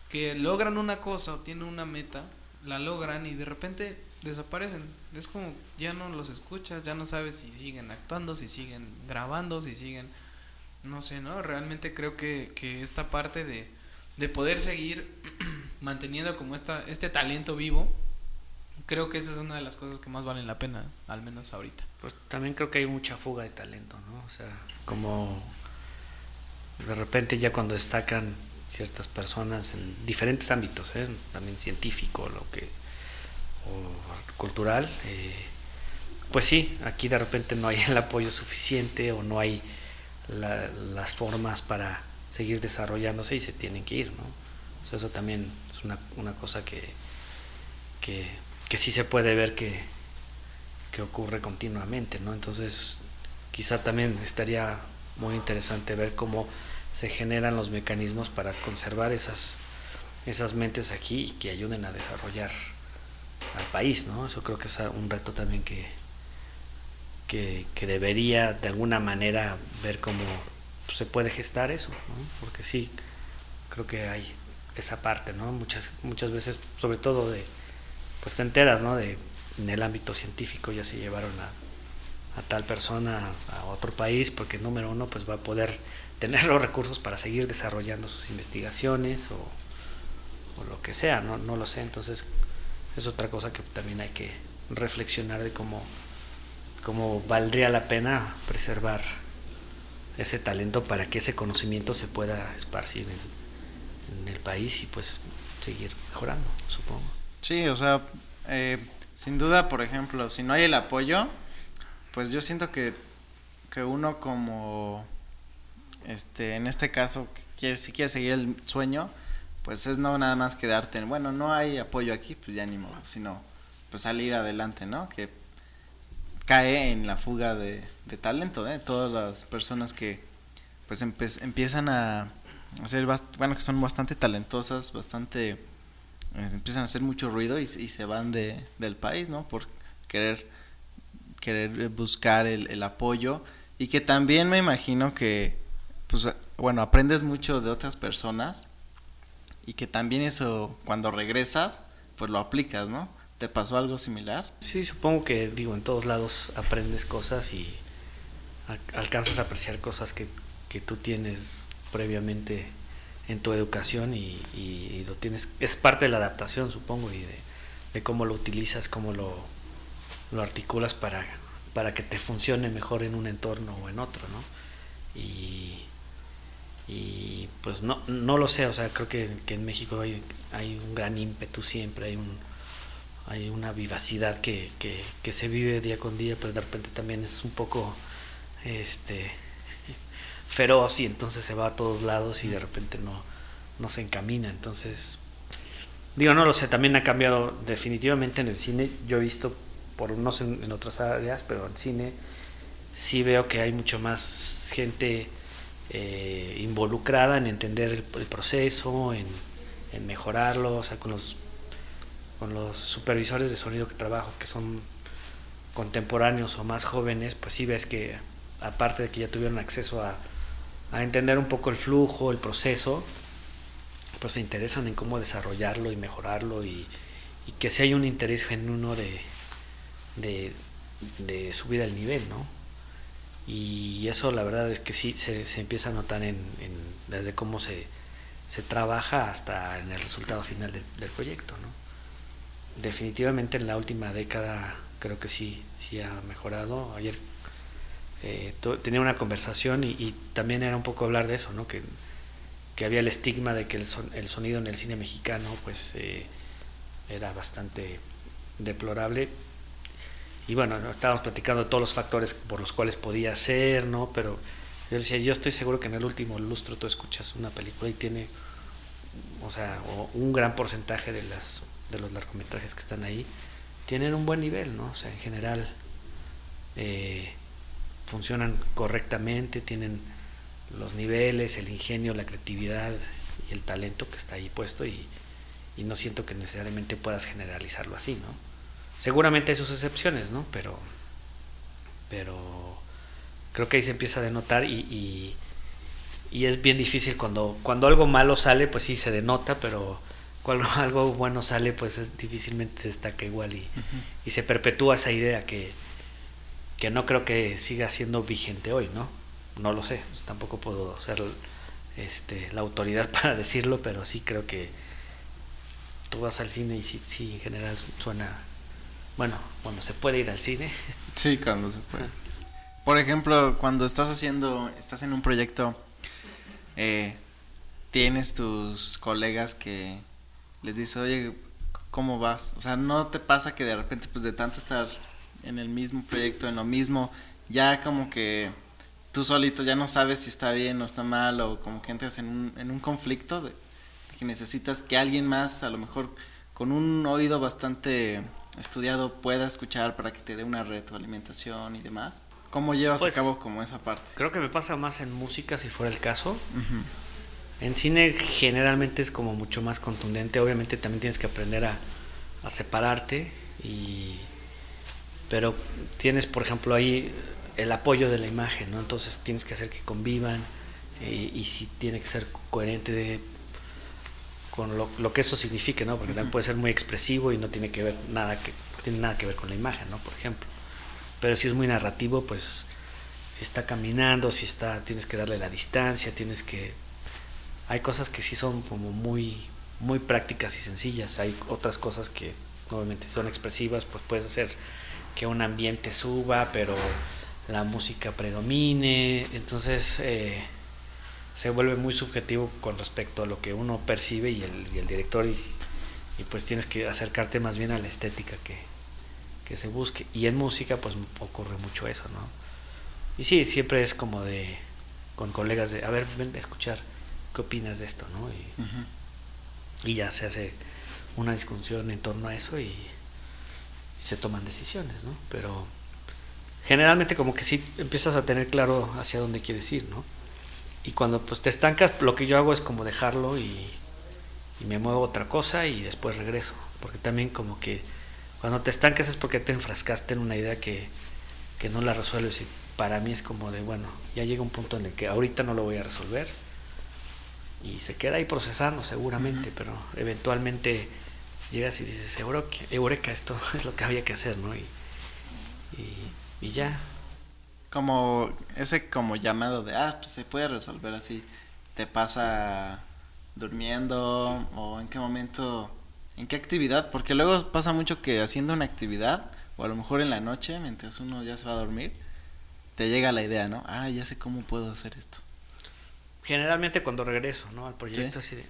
Que logran una cosa o tienen una meta, la logran y de repente desaparecen. Es como ya no los escuchas, ya no sabes si siguen actuando, si siguen grabando, si siguen... No sé, ¿no? Realmente creo que, que esta parte de, de poder seguir manteniendo como esta, este talento vivo, creo que esa es una de las cosas que más valen la pena, al menos ahorita. Pues también creo que hay mucha fuga de talento, ¿no? O sea, como de repente ya cuando destacan ciertas personas en diferentes ámbitos, ¿eh? también científico, lo que o cultural, eh, pues sí, aquí de repente no hay el apoyo suficiente o no hay las formas para seguir desarrollándose y se tienen que ir, ¿no? eso también es una, una cosa que, que, que, sí se puede ver que, que ocurre continuamente, ¿no? Entonces, quizá también estaría muy interesante ver cómo se generan los mecanismos para conservar esas, esas mentes aquí y que ayuden a desarrollar al país, ¿no? Eso creo que es un reto también que, que, debería de alguna manera ver cómo se puede gestar eso. Porque sí, creo que hay esa parte, ¿no? Muchas, muchas veces, sobre todo de, pues te enteras, ¿no? De, en el ámbito científico ya se llevaron a, a tal persona a otro país porque número uno pues va a poder tener los recursos para seguir desarrollando sus investigaciones o, o lo que sea, no, no lo sé. Entonces es otra cosa que también hay que reflexionar de cómo, cómo valdría la pena preservar ese talento para que ese conocimiento se pueda esparcir en, el país y pues seguir mejorando, supongo. Sí, o sea, eh, sin duda, por ejemplo, si no hay el apoyo, pues yo siento que, que uno como este, en este caso, si quieres seguir el sueño, pues es no nada más quedarte en, bueno, no hay apoyo aquí, pues ya ni modo, sino pues salir adelante, ¿no? Que cae en la fuga de, talento, ¿eh? Todas las personas que pues empiezan a hacer, bueno, que son bastante talentosas, bastante, eh, empiezan a hacer mucho ruido y, se van de, del país, ¿no? Por querer, querer buscar el, el apoyo y que también me imagino que pues bueno, aprendes mucho de otras personas y que también eso cuando regresas, pues lo aplicas, ¿no? ¿Te pasó algo similar? Sí, supongo que digo, en todos lados aprendes cosas y alcanzas a apreciar cosas que, que tú tienes previamente en tu educación y, y, lo tienes, es parte de la adaptación supongo y de, de cómo lo utilizas, cómo lo, lo articulas para, para que te funcione mejor en un entorno o en otro, ¿no? Y, y pues no, no lo sé, o sea, creo que, en México hay, hay, un gran ímpetu siempre, hay, un, hay una vivacidad que, que, se vive día con día, pero de repente también es un poco este feroz y entonces se va a todos lados y de repente no, no se encamina. Entonces, digo, no lo sé, también ha cambiado definitivamente en el cine. Yo he visto, por no sé en otras áreas, pero en cine sí veo que hay mucho más gente eh, involucrada en entender el, proceso, en, en, mejorarlo, o sea, con los, con los supervisores de sonido que trabajo, que son contemporáneos o más jóvenes, pues sí ves que aparte de que ya tuvieron acceso a, a entender un poco el flujo, el proceso, pues se interesan en cómo desarrollarlo y mejorarlo y, que si hay un interés genuino de, de, de subir al nivel, ¿no? Y eso la verdad es que sí se, se empieza a notar en, desde cómo se, se, trabaja hasta en el resultado final del, proyecto. ¿no? Definitivamente en la última década creo que sí, sí ha mejorado. Ayer eh, tenía una conversación y, también era un poco hablar de eso, ¿no? que, que había el estigma de que el, son, el sonido en el cine mexicano pues eh, era bastante deplorable y bueno, estábamos platicando de todos los factores por los cuales podía ser, ¿no? Pero yo decía, yo estoy seguro que en el último lustro tú escuchas una película y tiene, o sea, un gran porcentaje de, las, de los largometrajes que están ahí tienen un buen nivel, ¿no? O sea, en general eh, funcionan correctamente, tienen los niveles, el ingenio, la creatividad y el talento que está ahí puesto y, y no siento que necesariamente puedas generalizarlo así, ¿no? Seguramente hay sus excepciones, ¿no? Pero, pero creo que ahí se empieza a denotar y, y, es bien difícil cuando, cuando algo malo sale, pues sí se denota, pero cuando algo bueno sale, pues es, difícilmente destaca igual y, y se perpetúa esa idea que, que no creo que siga siendo vigente hoy, ¿no? No lo sé, pues tampoco puedo ser este, la autoridad para decirlo, pero sí creo que tú vas al cine y sí, sí en general suena bueno, cuando se puede ir al cine. Sí, cuando se puede. Por ejemplo, cuando estás haciendo, estás en un proyecto, eh, tienes tus colegas que les dices, oye, ¿cómo vas? O sea, ¿no te pasa que de repente, pues de tanto estar en el mismo proyecto, en lo mismo, ya como que tú solito ya no sabes si está bien o está mal, o como que entras en un, en un conflicto de que necesitas que alguien más, a lo mejor con un oído bastante estudiado pueda escuchar para que te dé una retroalimentación y demás? ¿Cómo llevas a pues, cabo como esa parte? Creo que me pasa más en música si fuera el caso. En cine generalmente es como mucho más contundente. Obviamente también tienes que aprender a, a separarte y pero tienes por ejemplo ahí el apoyo de la imagen, ¿no? Entonces tienes que hacer que convivan eh, y si tiene que ser coherente de con lo, lo, que eso signifique, ¿no? Porque también puede ser muy expresivo y no tiene que ver nada que tiene nada que ver con la imagen, ¿no? Por ejemplo. Pero si es muy narrativo, pues si está caminando, si está tienes que darle la distancia, tienes que hay cosas que sí son como muy muy prácticas y sencillas, hay otras cosas que obviamente son expresivas, pues puedes hacer que un ambiente suba, pero la música predomine, entonces eh, se vuelve muy subjetivo con respecto a lo que uno percibe y el, director y, y, pues tienes que acercarte más bien a la estética que, que, se busque. Y en música pues ocurre mucho eso no y sí siempre es como de con colegas de a ver ven a escuchar qué opinas de esto no y, y ya se hace una discusión en torno a eso y, y se toman decisiones no pero generalmente como que sí empiezas a tener claro hacia dónde quieres ir no y cuando pues te estancas, lo que yo hago es como dejarlo y, me muevo a otra cosa y después regreso. Porque también como que cuando te estancas es porque te enfrascaste en una idea que, que no la resuelves. Y para mí es como de, bueno, ya llega un punto en el que ahorita no lo voy a resolver. Y se queda ahí procesando seguramente, pero eventualmente llegas y dices, eureka, esto es lo que había que hacer, ¿no? Y, y, y ya, como ese como llamado de, ah, pues se puede resolver así, te pasa durmiendo o en qué momento, en qué actividad, porque luego pasa mucho que haciendo una actividad o a lo mejor en la noche, mientras uno ya se va a dormir, te llega la idea, ¿no? Ah, ya sé cómo puedo hacer esto. Generalmente cuando regreso, ¿no? Al proyecto así de,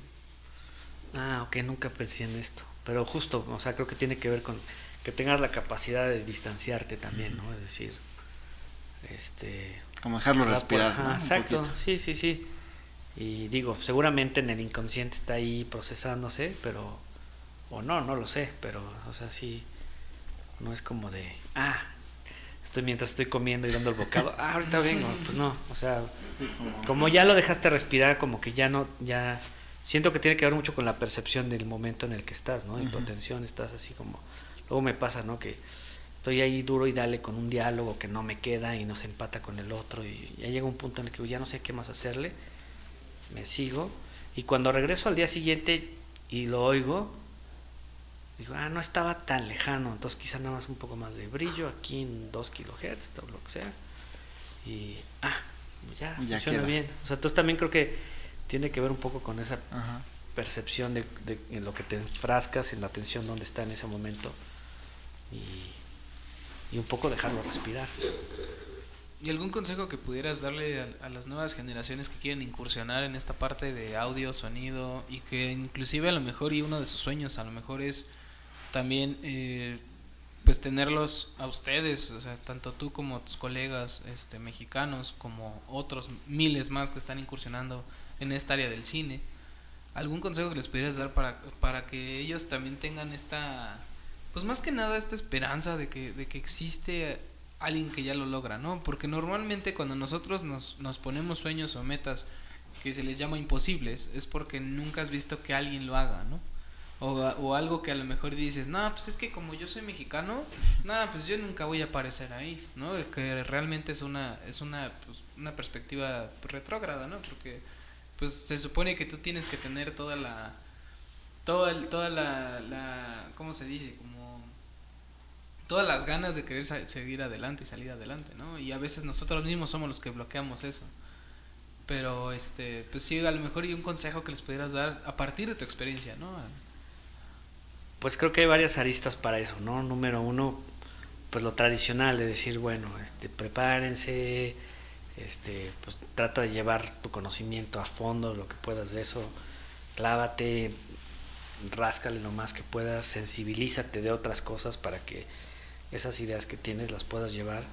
ah, ok, nunca pensé en esto, pero justo, o sea, creo que tiene que ver con que tengas la capacidad de distanciarte también, ¿no? Es decir, este Como dejarlo respirar. Exacto, sí, sí, sí. Y digo, seguramente en el inconsciente está ahí procesándose, pero... O no, no lo sé, pero, o sea, sí... No es como de, ah, estoy mientras estoy comiendo y dando el bocado, ah, ahorita vengo, pues no, o sea, como... ya lo dejaste respirar, como que ya no, ya siento que tiene que ver mucho con la percepción del momento en el que estás, ¿no? En tu atención estás así como, luego me pasa, ¿no? Que estoy ahí duro y dale con un diálogo que no me queda y no se empata con el otro y ya llega un punto en el que ya no sé qué más hacerle, me sigo y cuando regreso al día siguiente y lo oigo, digo, ah, no estaba tan lejano, entonces quizá nada más un poco más de brillo aquí en 2 kilohertz o lo que sea y, ah, ya, funciona bien. O sea, entonces también creo que tiene que ver un poco con esa percepción de, de, en lo que te enfrascas, en la atención donde está en ese momento y y un poco dejarlo respirar. ¿Y algún consejo que pudieras darle a, las nuevas generaciones que quieren incursionar en esta parte de audio, sonido y que inclusive a lo mejor y uno de sus sueños a lo mejor es también eh, pues tenerlos a ustedes, o sea, tanto tú como tus colegas este, mexicanos como otros miles más que están incursionando en esta área del cine? ¿Algún consejo que les pudieras dar para, para que ellos también tengan esta pues más que nada esta esperanza de que, de que existe alguien que ya lo logra, ¿no? Porque normalmente cuando nosotros nos, nos ponemos sueños o metas que se les llama imposibles, es porque nunca has visto que alguien lo haga, ¿no? O, o algo que a lo mejor dices, no, pues es que como yo soy mexicano, nada, pues yo nunca voy a aparecer ahí, ¿no? Que realmente es una, es una, pues, una perspectiva retrógrada, ¿no? Porque pues se supone que tú tienes que tener toda la, toda, el, toda la, la, ¿cómo se dice? Como todas las ganas de querer seguir adelante y salir adelante, ¿no? Y a veces nosotros mismos somos los que bloqueamos eso. Pero, este, pues sí, a lo mejor y un consejo que les pudieras dar a partir de tu experiencia, ¿no? Pues creo que hay varias aristas para eso, ¿no? Número uno, pues lo tradicional de decir, bueno, este, prepárense, este, pues trata de llevar tu conocimiento a fondo, lo que puedas de eso, clávate, ráscale lo más que puedas, sensibilízate de otras cosas para que esas ideas que tienes las puedas llevar.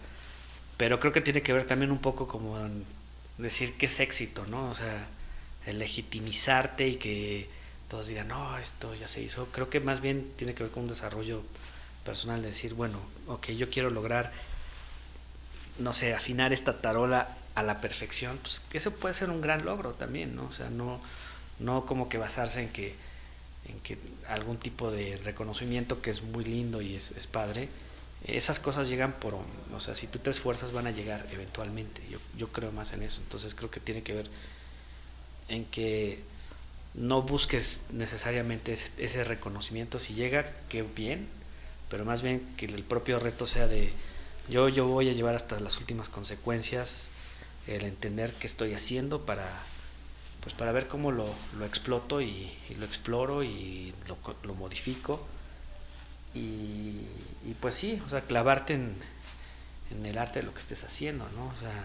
Pero creo que tiene que ver también un poco como decir que es éxito, ¿no? O sea, el legitimizarte y que todos digan, no, esto ya se hizo. Creo que más bien tiene que ver con un desarrollo personal, de decir, bueno, ok, yo quiero lograr, no sé, afinar esta tarola a la perfección, pues que eso puede ser un gran logro también, ¿no? O sea, no, no como que basarse en que, en que algún tipo de reconocimiento que es muy lindo y es, es padre, esas cosas llegan por, o sea, si tú te esfuerzas van a llegar eventualmente. Yo, yo creo más en eso. Entonces creo que tiene que ver en que no busques necesariamente ese, reconocimiento. Si llega, qué bien, pero más bien que el propio reto sea de yo, yo voy a llevar hasta las últimas consecuencias el entender qué estoy haciendo para pues para ver cómo lo, lo exploto y, lo exploro y lo, lo modifico y, pues sí, o sea, clavarte en, el arte de lo que estés haciendo, ¿no? O sea,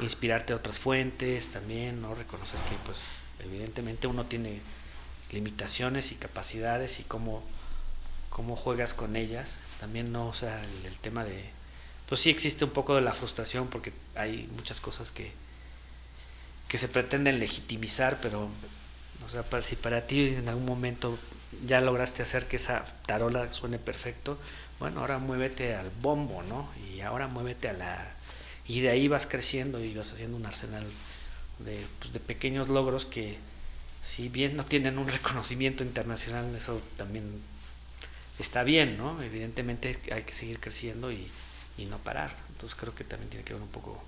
inspirarte a otras fuentes también, ¿no? Reconocer que pues evidentemente uno tiene limitaciones y capacidades y cómo, cómo juegas con ellas. También no, o sea, el, tema de, pues sí existe un poco de la frustración porque hay muchas cosas que, que se pretenden legitimizar, pero, o sea, para, si para ti en algún momento ya lograste hacer que esa tarola suene perfecto, bueno, ahora muévete al bombo, ¿no? Y ahora muévete a la... Y de ahí vas creciendo y vas haciendo un arsenal de, pues, de pequeños logros que, si bien no tienen un reconocimiento internacional, eso también está bien, ¿no? Evidentemente hay que seguir creciendo y, y no parar. Entonces creo que también tiene que ver un poco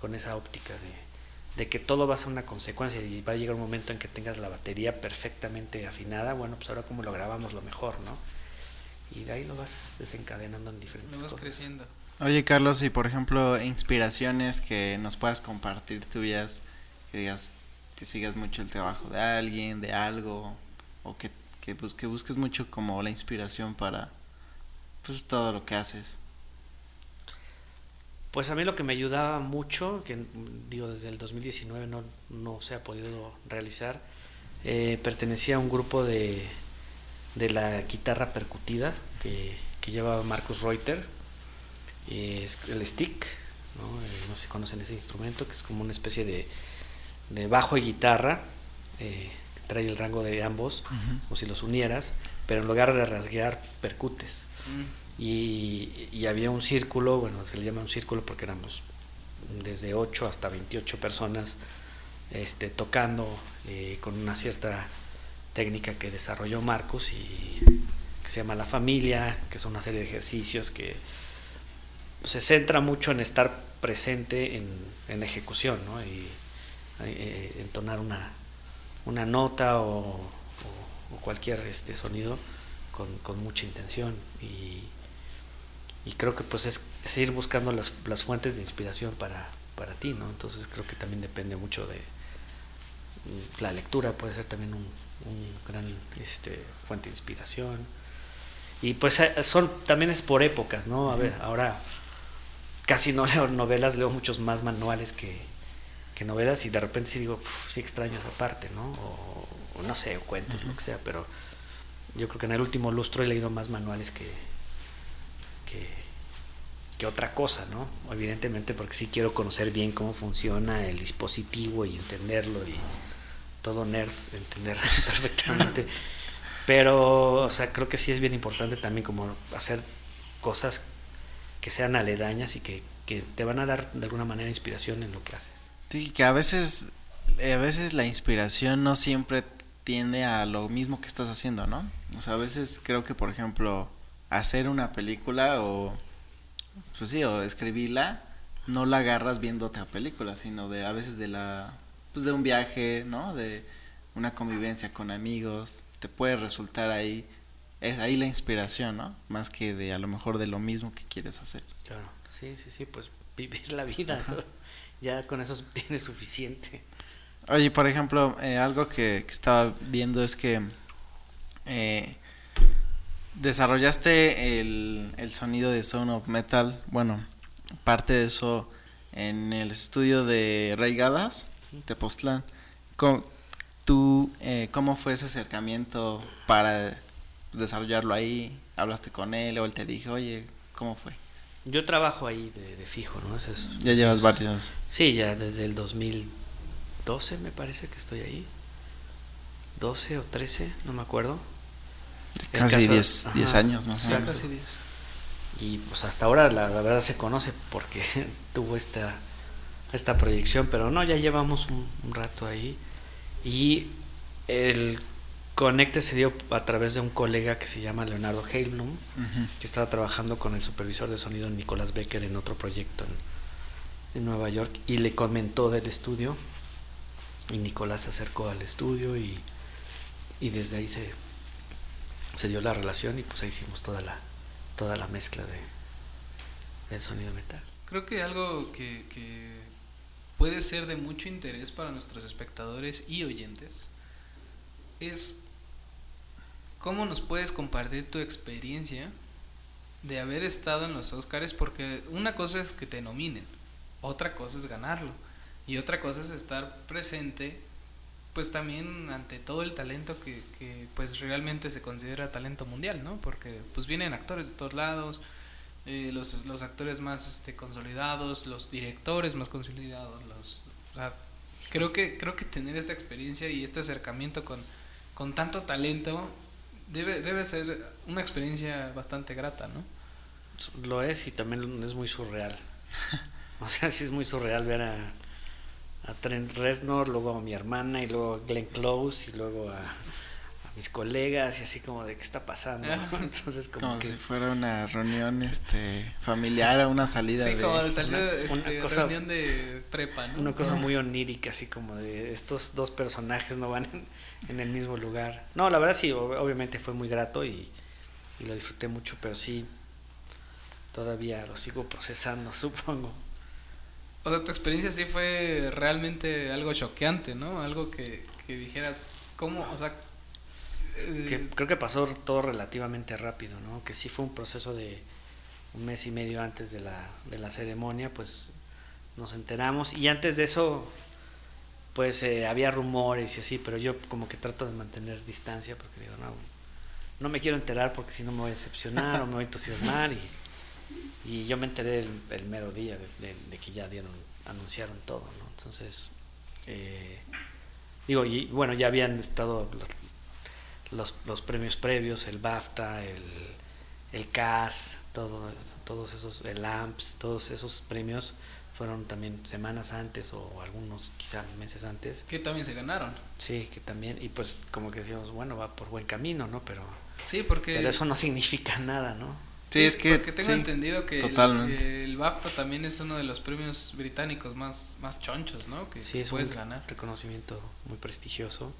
con esa óptica de de que todo va a ser una consecuencia y va a llegar un momento en que tengas la batería perfectamente afinada, bueno, pues ahora como lo grabamos lo mejor, ¿no? Y de ahí lo vas desencadenando en diferentes Lo vas creciendo. Oye, Carlos, y por ejemplo, inspiraciones que nos puedas compartir tuyas, que digas que sigas mucho el trabajo de alguien, de algo, o que, que, que busques mucho como la inspiración para pues todo lo que haces. Pues a mí lo que me ayudaba mucho, que digo desde el 2019 no, no se ha podido realizar, eh, pertenecía a un grupo de, de la guitarra percutida que, que llevaba Marcus Reuter, el stick, ¿no? Eh, no si conocen ese instrumento, que es como una especie de, de bajo y guitarra, eh, que trae el rango de ambos, o si los unieras, pero en lugar de rasguear, percutes. Mm. Y, y, había un círculo, bueno, se le llama un círculo porque éramos desde 8 hasta 28 personas este, tocando eh, con una cierta técnica que desarrolló Marcos y que se llama La Familia, que es una serie de ejercicios que se centra mucho en estar presente en, en ejecución ¿no? y eh, entonar una, una nota o, o, cualquier este sonido con, con mucha intención y, y, creo que pues es, es ir buscando las, las, fuentes de inspiración para, para ti, ¿no? Entonces creo que también depende mucho de la lectura, puede ser también un, un gran este, fuente de inspiración. Y pues eh, son también es por épocas, ¿no? A ver, ahora casi no leo novelas, leo muchos más manuales que, que novelas y de repente sí digo, sí extraño esa parte, ¿no? O, no sé, o cuentos, lo que sea, pero yo creo que en el último lustro he leído más manuales que, que, que otra cosa, ¿no? Evidentemente porque sí quiero conocer bien cómo funciona el dispositivo y entenderlo y todo nerd entender perfectamente. Pero, o sea, creo que sí es bien importante también como hacer cosas que sean aledañas y que, que te van a dar de alguna manera inspiración en lo que haces. Sí, que a veces, a veces la inspiración no siempre tiende a lo mismo que estás haciendo, ¿no? O sea, a veces creo que, por ejemplo, hacer una película o, pues sí, o escribirla, no la agarras viéndote a película, sino de a veces de la, pues de un viaje, ¿no? De una convivencia con amigos, te puede resultar ahí es ahí la inspiración, ¿no? Más que de a lo mejor de lo mismo que quieres hacer. Claro, sí, sí, sí, pues vivir la vida, eso, ya con eso tienes suficiente. Oye, por ejemplo, eh, algo que, estaba viendo es que eh, desarrollaste el, el, sonido de Sound of Metal, bueno, parte de eso en el estudio de Rey Gadas, Tepoztlán. ¿Cómo, tú, eh, ¿Cómo fue ese acercamiento para desarrollarlo ahí? ¿Hablaste con él o él te dijo, oye, ¿cómo fue? Yo trabajo ahí de, fijo, ¿no? ya llevas varios. Sí, ya desde el 2012 me parece que estoy ahí. 12 o 13, no me acuerdo. Casi 10 años más o menos. Casi 10. Y pues hasta ahora la, verdad se conoce porque tuvo esta, esta proyección, pero no, ya llevamos un, un rato ahí. Y el Conecte se dio a través de un colega que se llama Leonardo Heilblum, que estaba trabajando con el supervisor de sonido Nicolás Becker en otro proyecto en, Nueva York y le comentó del estudio y Nicolás se acercó al estudio y, y desde ahí se, se dio la relación y pues ahí hicimos toda la, toda la mezcla de, del sonido metal. Creo que algo que, que puede ser de mucho interés para nuestros espectadores y oyentes es cómo nos puedes compartir tu experiencia de haber estado en los Oscars, porque una cosa es que te nominen, otra cosa es ganarlo, y otra cosa es estar presente, pues también ante todo el talento que, que pues realmente se considera talento mundial, ¿no? Porque pues vienen actores de todos lados, eh, los, los, actores más este, consolidados, los directores más consolidados, los, creo que creo que tener esta experiencia y este acercamiento con con tanto talento, debe, debe ser una experiencia bastante grata, ¿no? Lo es y también es muy surreal. o sea, sí es muy surreal ver a, a Trent Reznor, luego a mi hermana y luego a Glenn Close y luego a, mis colegas y así como de qué está pasando. Entonces como, si fuera una reunión este familiar o una salida sí, como salida, este, reunión de prepa, ¿no? Una cosa muy onírica así como de estos dos personajes no van en el mismo lugar. No, la verdad sí, obviamente fue muy grato y, lo disfruté mucho, pero sí, todavía lo sigo procesando, supongo. O sea, tu experiencia sí fue realmente algo choqueante, ¿no? Algo que, que dijeras, ¿cómo? O sea... Eh, creo que pasó todo relativamente rápido, ¿no? Que sí fue un proceso de un mes y medio antes de la, de la ceremonia, pues nos enteramos y antes de eso pues eh, había rumores y así, pero yo como que trato de mantener distancia porque digo, no, no me quiero enterar porque si no me voy a decepcionar o me voy a entusiasmar y, Y yo me enteré el, mero día de, que ya dieron, anunciaron todo, ¿no? Entonces, eh, digo, y bueno, ya habían estado los, los, premios previos, el BAFTA, el, el CAS, todo, todos esos, el AMPS, todos esos premios fueron también semanas antes o algunos quizá meses antes. Que también se ganaron. Sí, que también, y pues como que decíamos, bueno, va por buen camino, ¿no? Pero, sí, porque... pero eso no significa nada, ¿no? Sí, es que... Porque tengo entendido que el, BAFTA también es uno de los premios británicos más, más chonchos, ¿no? Que sí, es puedes un ganar. reconocimiento muy prestigioso.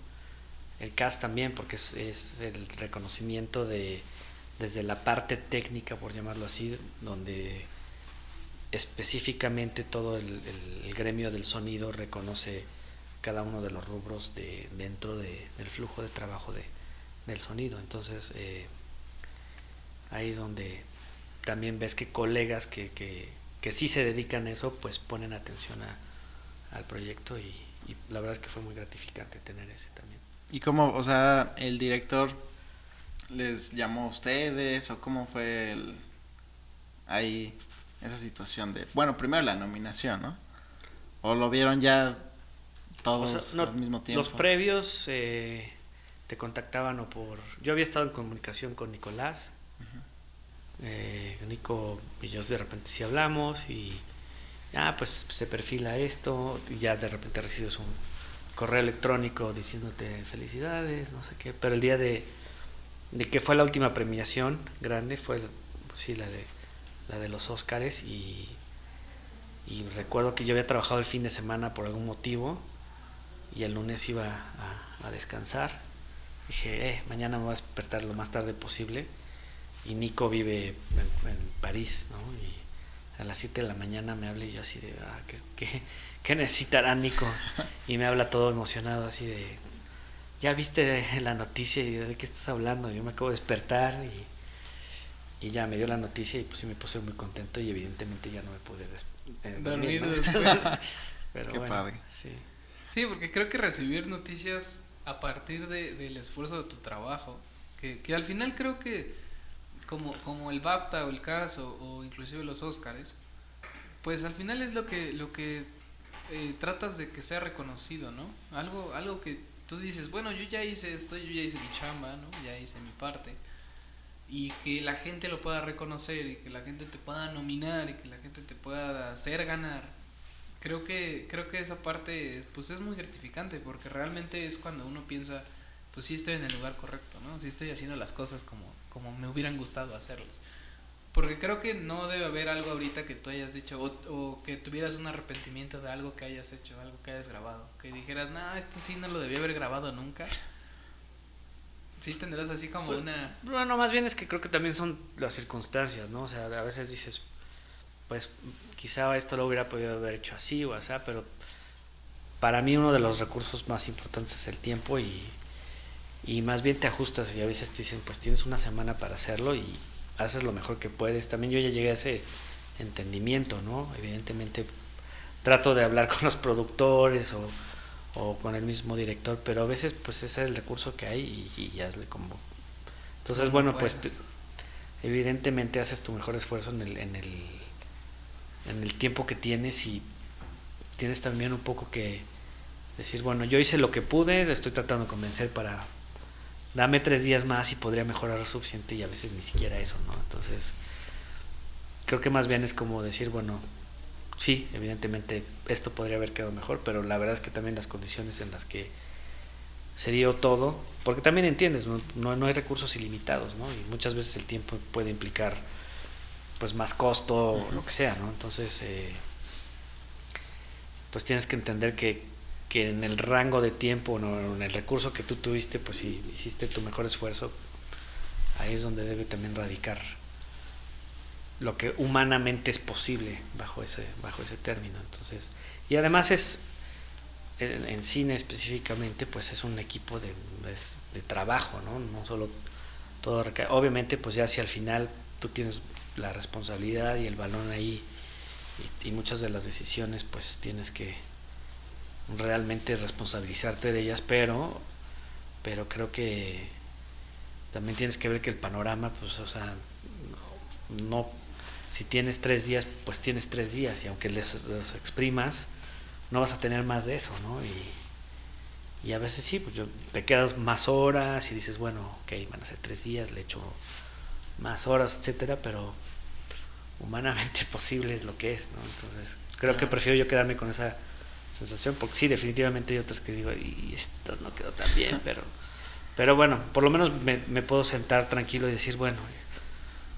El CAS también, porque es, es el reconocimiento de desde la parte técnica, por llamarlo así, donde específicamente todo el, gremio del sonido reconoce cada uno de los rubros de, dentro de, del flujo de trabajo de, del sonido. Entonces, eh, ahí es donde también ves que colegas que, que, que, sí se dedican a eso, pues ponen atención a, al proyecto y, la verdad es que fue muy gratificante tener ese también. ¿Y cómo, o sea, el director les llamó a ustedes o cómo fue el, ahí esa situación de, bueno, primero la nominación, ¿no? ¿O lo vieron ya todos al mismo tiempo? Los previos eh, te contactaban o por... Yo había estado en comunicación con Nicolás. Eh, Nico y yo de repente sí hablamos y ya pues se perfila esto y ya de repente recibes un correo electrónico diciéndote felicidades, no sé qué, pero el día de, de que fue la última premiación grande fue pues sí la de la de los Óscares y, y recuerdo que yo había trabajado el fin de semana por algún motivo y el lunes iba a, descansar. Dije, eh, mañana me voy a despertar lo más tarde posible. Y Nico vive en, París, ¿no? Y a las 7 de la mañana me habla y yo así de, ah, ¿qué, qué, necesitará Nico? Y me habla todo emocionado así de, ¿ya viste la noticia y de qué estás hablando? Yo me acabo de despertar y y ya me dio la noticia y pues sí me puse muy contento y evidentemente ya no me pude eh, dormir, después. Qué padre. Sí. sí, porque creo que recibir noticias a partir de, del esfuerzo de tu trabajo, que, que al final creo que como, como el BAFTA o el CAS o, inclusive los Óscares, pues al final es lo que, lo que eh, tratas de que sea reconocido, ¿no? Algo, algo que tú dices, bueno, yo ya hice esto, yo ya hice mi chamba, ¿no? Ya hice mi parte y que la gente lo pueda reconocer y que la gente te pueda nominar y que la gente te pueda hacer ganar. Creo que creo que esa parte pues es muy gratificante porque realmente es cuando uno piensa pues sí estoy en el lugar correcto no sí estoy haciendo las cosas como como me hubieran gustado hacerlos. Porque creo que no debe haber algo ahorita que tú hayas dicho o, o que tuvieras un arrepentimiento de algo que hayas hecho algo que hayas grabado que dijeras no esto sí no lo debía haber grabado nunca Sí, tendrás así como pues, una... Bueno, más bien es que creo que también son las circunstancias, ¿no? O sea, a veces dices, pues quizá esto lo hubiera podido haber hecho así o así, pero para mí uno de los recursos más importantes es el tiempo y, y más bien te ajustas y a veces te dicen, pues tienes una semana para hacerlo y haces lo mejor que puedes. También yo ya llegué a ese entendimiento, ¿no? Evidentemente trato de hablar con los productores o o con el mismo director, pero a veces pues ese es el recurso que hay y, ya hazle como... Entonces, bueno, pues evidentemente haces tu mejor esfuerzo en el, en, el, en el tiempo que tienes y tienes también un poco que decir, bueno, yo hice lo que pude, estoy tratando de convencer para... Dame tres días más y podría mejorar lo suficiente y a veces ni siquiera eso, ¿no? Entonces, creo que más bien es como decir, bueno, sí, evidentemente esto podría haber quedado mejor, pero la verdad es que también las condiciones en las que se dio todo, porque también entiendes, no, no, hay recursos ilimitados, ¿no? Y muchas veces el tiempo puede implicar pues más costo o lo que sea, ¿no? Entonces, eh, pues tienes que entender que, que en el rango de tiempo, ¿no? en el recurso que tú tuviste, pues si hiciste tu mejor esfuerzo, ahí es donde debe también radicar lo que humanamente es posible bajo ese, bajo ese término. Entonces, y además es, en, cine específicamente, pues es un equipo de, de trabajo, ¿no? No solo todo Obviamente, pues ya si al final tú tienes la responsabilidad y el balón ahí y, y, muchas de las decisiones, pues tienes que realmente responsabilizarte de ellas, pero, pero creo que también tienes que ver que el panorama, pues, o sea, no si tienes tres días, pues tienes tres días y aunque les, los exprimas, no vas a tener más de eso, ¿no? Y, y a veces sí, pues yo, te quedas más horas y dices, bueno, ok, van a ser tres días, le echo más horas, etcétera, pero humanamente posible es lo que es, ¿no? Entonces, creo que prefiero yo quedarme con esa sensación, porque sí, definitivamente hay otras que digo, y esto no quedó tan bien, pero, pero bueno, por lo menos me, me puedo sentar tranquilo y decir, bueno,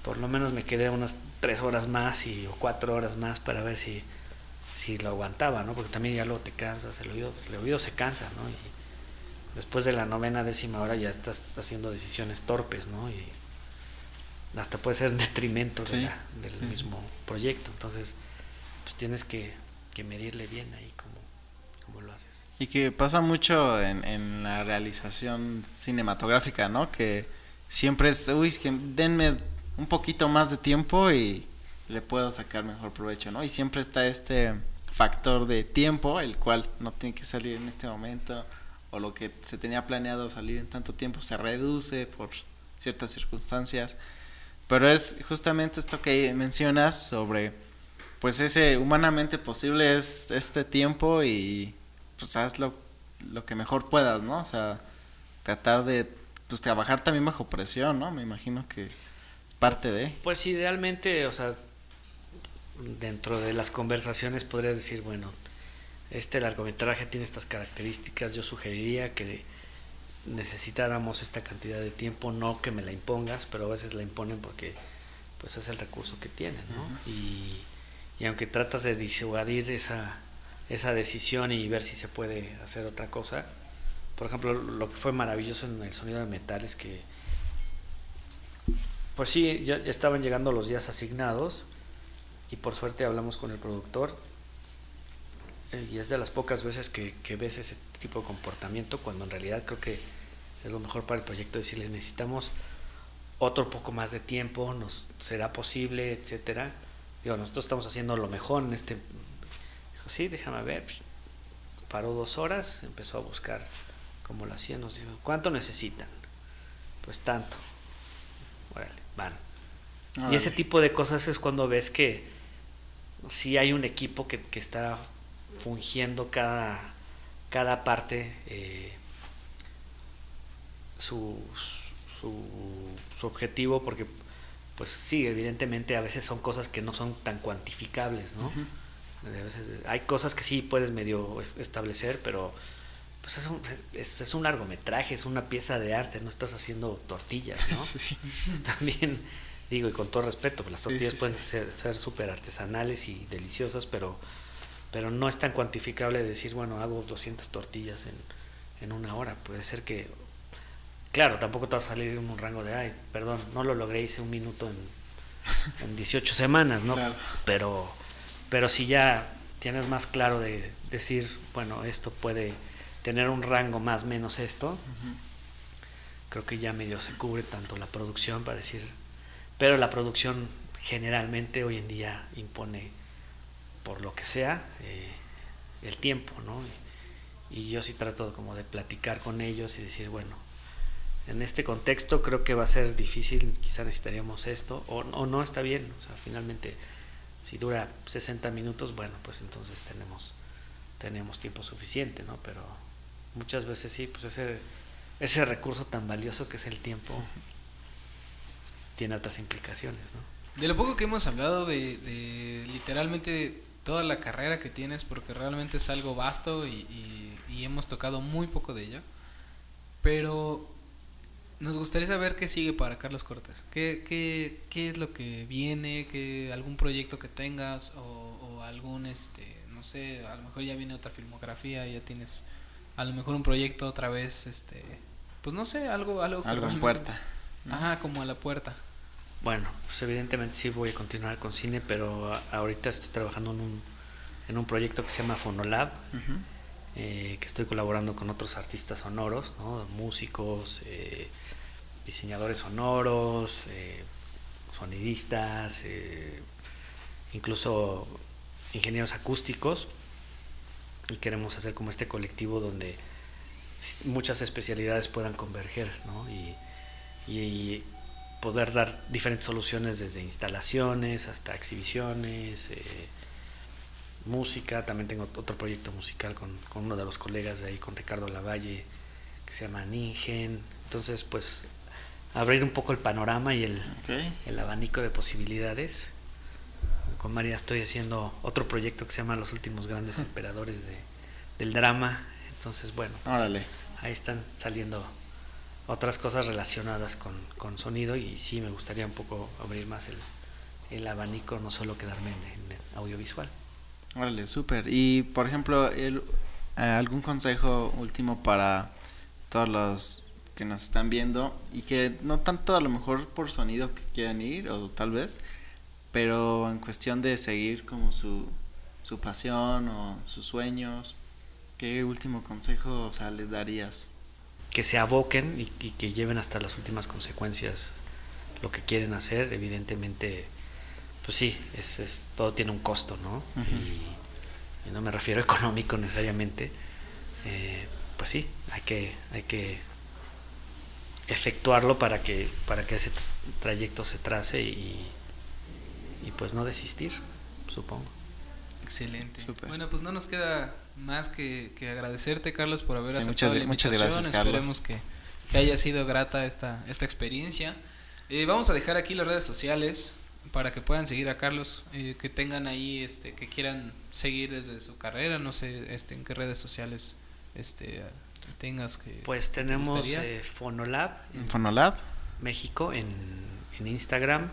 por lo menos me quedé unas tres horas más y, o cuatro horas más para ver si, si lo aguantaba, ¿no? Porque también ya luego te cansas, el oído, el oído se cansa, ¿no? Y después de la novena décima hora ya estás haciendo decisiones torpes, ¿no? Y hasta puede ser en detrimento del mismo proyecto. Entonces, pues tienes que, que medirle bien ahí cómo, cómo, lo haces. Y que pasa mucho en, en la realización cinematográfica, ¿no? Que siempre es, uy, es que denme un poquito más de tiempo y le puedo sacar mejor provecho, ¿no? Y siempre está este factor de tiempo, el cual no tiene que salir en este momento, o lo que se tenía planeado salir en tanto tiempo se reduce por ciertas circunstancias. Pero es justamente esto que mencionas sobre, pues ese humanamente posible es este tiempo y pues haz lo, lo que mejor puedas, ¿no? O sea, tratar de, pues trabajar también bajo presión, ¿no? Me imagino que parte de. Pues idealmente, o sea, dentro de las conversaciones podrías decir, bueno, este largometraje tiene estas características, yo sugeriría que necesitáramos esta cantidad de tiempo, no que me la impongas, pero a veces la imponen porque pues es el recurso que tienen, ¿no? y, y, aunque tratas de disuadir esa, esa decisión y ver si se puede hacer otra cosa, por ejemplo, lo que fue maravilloso en el sonido de metal es que pues sí, ya, estaban llegando los días asignados y por suerte hablamos con el productor eh, y es de las pocas veces que, ves ese tipo de comportamiento cuando en realidad creo que es lo mejor para el proyecto decirles necesitamos otro poco más de tiempo, nos será posible, etcétera. Digo, nosotros estamos haciendo lo mejor en este. Dijo, sí, déjame ver. Paró dos horas, empezó a buscar cómo lo hacían, nos dijo, ¿cuánto necesitan? Pues tanto. Órale van. y ese tipo de cosas es cuando ves que si hay un equipo que, está fungiendo cada, cada parte eh, su, su, objetivo, porque pues sí, evidentemente a veces son cosas que no son tan cuantificables, ¿no? hay cosas que sí puedes medio establecer, pero pues es un, es, es un, largometraje, es una pieza de arte, no estás haciendo tortillas, ¿no? Sí. también, digo, y con todo respeto, pues las tortillas pueden ser súper artesanales y deliciosas, pero, pero no es tan cuantificable decir, bueno, hago 200 tortillas en, en una hora. Puede ser que, claro, tampoco te va a salir en un rango de, ay, perdón, no lo logré, hice un minuto en, en 18 semanas, ¿no? Pero, pero si ya tienes más claro de decir, bueno, esto puede tener un rango más menos esto, creo que ya medio se cubre tanto la producción para decir, pero la producción generalmente hoy en día impone por lo que sea eh, el tiempo, ¿no? Y, yo sí trato como de platicar con ellos y decir, bueno, en este contexto creo que va a ser difícil, quizá necesitaríamos esto, o, o no está bien, o sea, finalmente si dura 60 minutos, bueno, pues entonces tenemos tenemos tiempo suficiente, ¿no? Pero muchas veces sí, pues ese, ese recurso tan valioso que es el tiempo tiene otras implicaciones, ¿no? De lo poco que hemos hablado de, de literalmente toda la carrera que tienes, porque realmente es algo vasto y, y, hemos tocado muy poco de ello, pero nos gustaría saber qué sigue para Carlos Cortés, qué, qué, qué es lo que viene, qué, algún proyecto que tengas o, o algún, este, no sé, a lo mejor ya viene otra filmografía, ya tienes a lo mejor un proyecto otra vez, este, pues no sé, algo, algo. Algo en puerta. Ajá, como a la puerta. Bueno, pues evidentemente sí voy a continuar con cine, pero ahorita estoy trabajando en un, en un proyecto que se llama Fonolab, eh, que estoy colaborando con otros artistas sonoros, ¿no? músicos, eh, diseñadores sonoros, eh, sonidistas, incluso ingenieros acústicos y queremos hacer como este colectivo donde muchas especialidades puedan converger, ¿no? Y, poder dar diferentes soluciones desde instalaciones hasta exhibiciones, eh, música. También tengo otro proyecto musical con, con, uno de los colegas de ahí, con Ricardo Lavalle, que se llama Ningen. Entonces, pues abrir un poco el panorama y el, el abanico de posibilidades. Con María estoy haciendo otro proyecto que se llama Los últimos grandes emperadores de, del drama. Entonces, bueno, ahí están saliendo otras cosas relacionadas con, con, sonido y sí me gustaría un poco abrir más el, el abanico, no solo quedarme en, en audiovisual. Órale, súper. Y por ejemplo, el, eh, algún consejo último para todos los que nos están viendo y que no tanto a lo mejor por sonido que quieran ir o tal vez, pero en cuestión de seguir como su, su pasión o sus sueños, ¿qué último consejo o sea, les darías? Que se aboquen y, que lleven hasta las últimas consecuencias lo que quieren hacer, evidentemente, pues sí, es, es todo tiene un costo, ¿no? y, no me refiero económico necesariamente, eh, pues sí, hay que, hay que efectuarlo para que, para que ese trayecto se trace y, y pues no desistir, supongo. Excelente. Bueno, pues no nos queda más que, que agradecerte, Carlos, por haber aceptado muchas, la invitación. Muchas gracias, Carlos. Esperemos que, que, haya sido grata esta, esta experiencia. Eh, vamos a dejar aquí las redes sociales para que puedan seguir a Carlos, eh, que tengan ahí, este, que quieran seguir desde su carrera, no sé, este, en qué redes sociales, este, tengas que... Pues tenemos eh, Fonolab. En Fonolab. México en, en, Instagram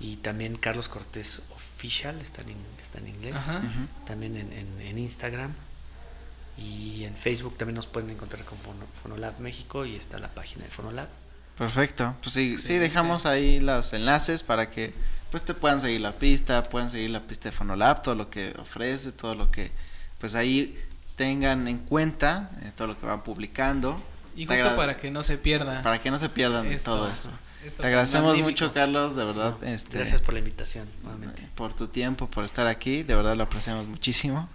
y también Carlos Cortés Official, está en, está en inglés. También en, en, en, Instagram. Y en Facebook también nos pueden encontrar con Fonolab México y está la página de Fonolab. Perfecto. Pues sí, sí, dejamos ahí los enlaces para que pues te puedan seguir la pista, puedan seguir la pista de Fonolab, todo lo que ofrece, todo lo que pues ahí tengan en cuenta eh, todo lo que van publicando. Y justo para que no se pierda. Para que no se pierdan todo esto. Te agradecemos mucho, Carlos, de verdad. este, gracias por la invitación, Por tu tiempo, por estar aquí, de verdad lo apreciamos muchísimo.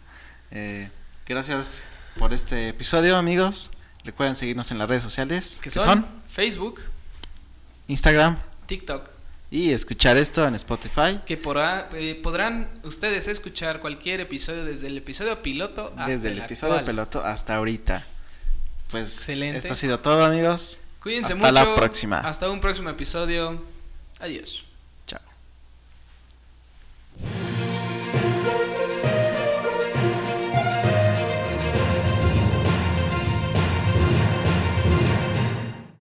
Eh, gracias por este episodio, amigos. Recuerden seguirnos en las redes sociales. que son? Facebook, Instagram, TikTok y escuchar esto en Spotify. Que podrá, eh, podrán ustedes escuchar cualquier episodio desde el episodio piloto hasta Desde el, episodio piloto hasta ahorita. Pues Excelente. esto ha sido todo, amigos. Cuídense mucho. Hasta la próxima. Hasta un próximo episodio. Adiós. Chao.